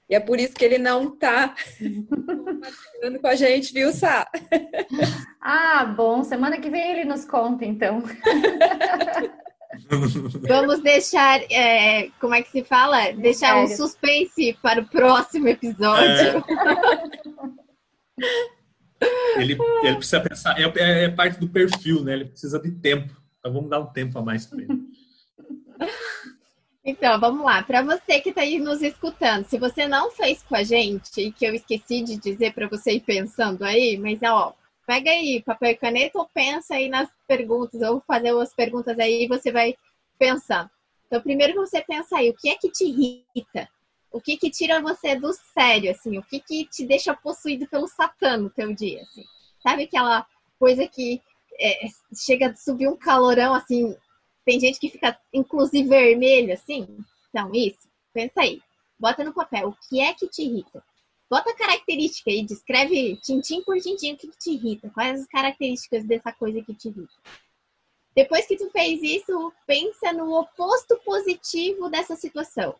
E é por isso que ele não está compartilhando com a gente, viu, Sá? Ah, bom. Semana que vem ele nos conta, então. Vamos deixar, é, como é que se fala? Deixar um suspense para o próximo episódio. É. Ele, ele precisa pensar, é, é, parte do perfil, né? Ele precisa de tempo. Então vamos dar um tempo a mais para ele. Então, vamos lá. Para você que está aí nos escutando, se você não fez com a gente, e que eu esqueci de dizer para você ir pensando aí, mas ó, pega aí papel e caneta ou pensa aí nas perguntas, ou fazer as perguntas aí e você vai pensando. Então, primeiro você pensa aí, o que é que te irrita? O que que tira você do sério, assim? O que que te deixa possuído pelo satã no teu dia, assim? Sabe aquela coisa que é, chega a subir um calorão, assim, tem gente que fica, inclusive, vermelho, assim. Então, isso. Pensa aí. Bota no papel. O que é que te irrita? Bota a característica aí. Descreve tintim por tintim o que, que te irrita. Quais as características dessa coisa que te irrita. Depois que tu fez isso, pensa no oposto positivo dessa situação.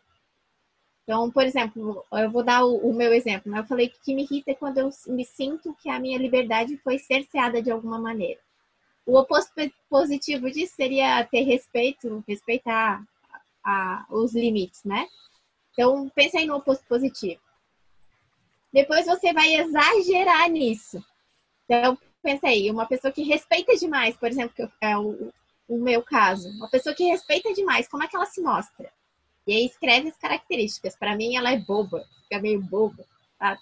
Então, por exemplo, eu vou dar o, o meu exemplo. Né? Eu falei que o que me irrita é quando eu me sinto que a minha liberdade foi cerceada de alguma maneira. O oposto positivo disso seria ter respeito, respeitar a, os limites, né? Então, pensa aí no oposto positivo. Depois você vai exagerar nisso. Então, pensa aí, uma pessoa que respeita demais, por exemplo, que é o, o meu caso, uma pessoa que respeita demais, como é que ela se mostra? E aí escreve as características. Para mim, ela é boba, fica meio boba, tá?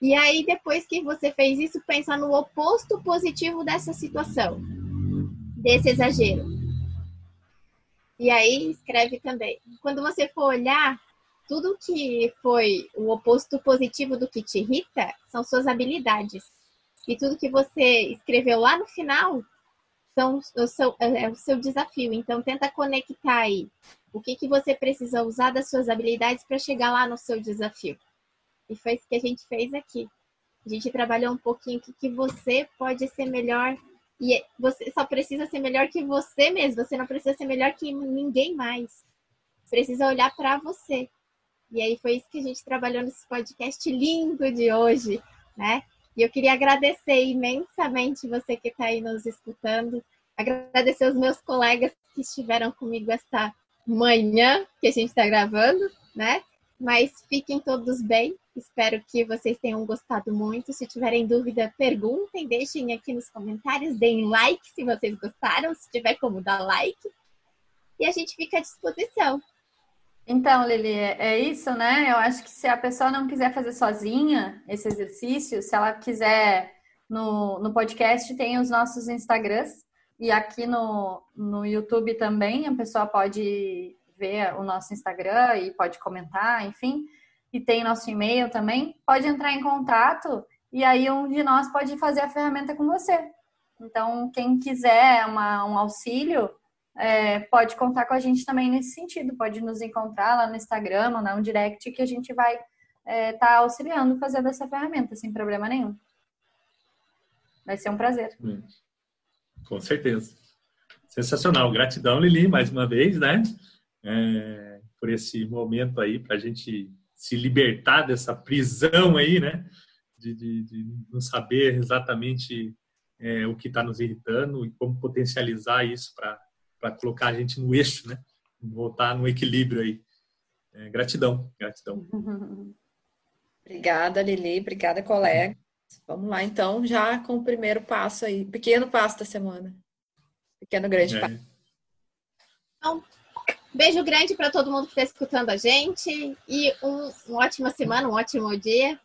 E aí, depois que você fez isso, pensa no oposto positivo dessa situação, desse exagero. E aí, escreve também. Quando você for olhar, tudo que foi o oposto positivo do que te irrita são suas habilidades. E tudo que você escreveu lá no final são o seu, é, é o seu desafio. Então, tenta conectar aí o que, que você precisa usar das suas habilidades para chegar lá no seu desafio. E foi isso que a gente fez aqui. A gente trabalhou um pouquinho o que, que você pode ser melhor. E você só precisa ser melhor que você mesmo. Você não precisa ser melhor que ninguém mais. Precisa olhar para você. E aí foi isso que a gente trabalhou nesse podcast lindo de hoje, né? E eu queria agradecer imensamente você que está aí nos escutando. Agradecer os meus colegas que estiveram comigo esta manhã que a gente está gravando, né? Mas fiquem todos bem. Espero que vocês tenham gostado muito. Se tiverem dúvida, perguntem, deixem aqui nos comentários, deem like se vocês gostaram, se tiver como dar like. E a gente fica à disposição. Então, Lili, é, isso, né? Eu acho que se a pessoa não quiser fazer sozinha esse exercício, se ela quiser no, no podcast, tem os nossos Instagrams. E aqui no, no YouTube também, a pessoa pode ver o nosso Instagram e pode comentar, enfim. E tem nosso e-mail também. Pode entrar em contato e aí um de nós pode fazer a ferramenta com você. Então, quem quiser uma, um auxílio, é, pode contar com a gente também nesse sentido. Pode nos encontrar lá no Instagram ou no direct que a gente vai estar é, tá auxiliando fazendo essa ferramenta sem problema nenhum. Vai ser um prazer. Com certeza. Sensacional. Gratidão, Lili, mais uma vez, né? é, por esse momento aí, para a gente se libertar dessa prisão aí, né? De, de, de não saber exatamente é, o que está nos irritando e como potencializar isso para colocar a gente no eixo, né? Voltar no equilíbrio aí. É, gratidão, gratidão. Obrigada, Lili. Obrigada, colega. Vamos lá, então, já com o primeiro passo aí. Pequeno passo da semana. Pequeno grande É. passo. Beijo grande para todo mundo que está escutando a gente e um, uma ótima semana, um ótimo dia.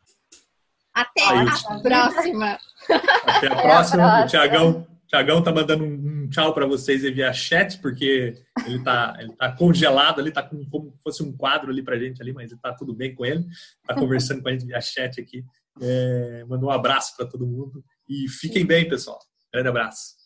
Até Aí. a próxima. Até a próxima. próxima. O Tiagão, Tiagão tá mandando um, tchau para vocês aí via chat, porque ele tá, ele tá congelado ali, tá com, como se fosse um quadro ali pra gente ali, mas tá tudo bem com ele. Tá conversando com a gente via chat aqui. É, mandou um abraço para todo mundo e fiquem bem, pessoal. Grande abraço.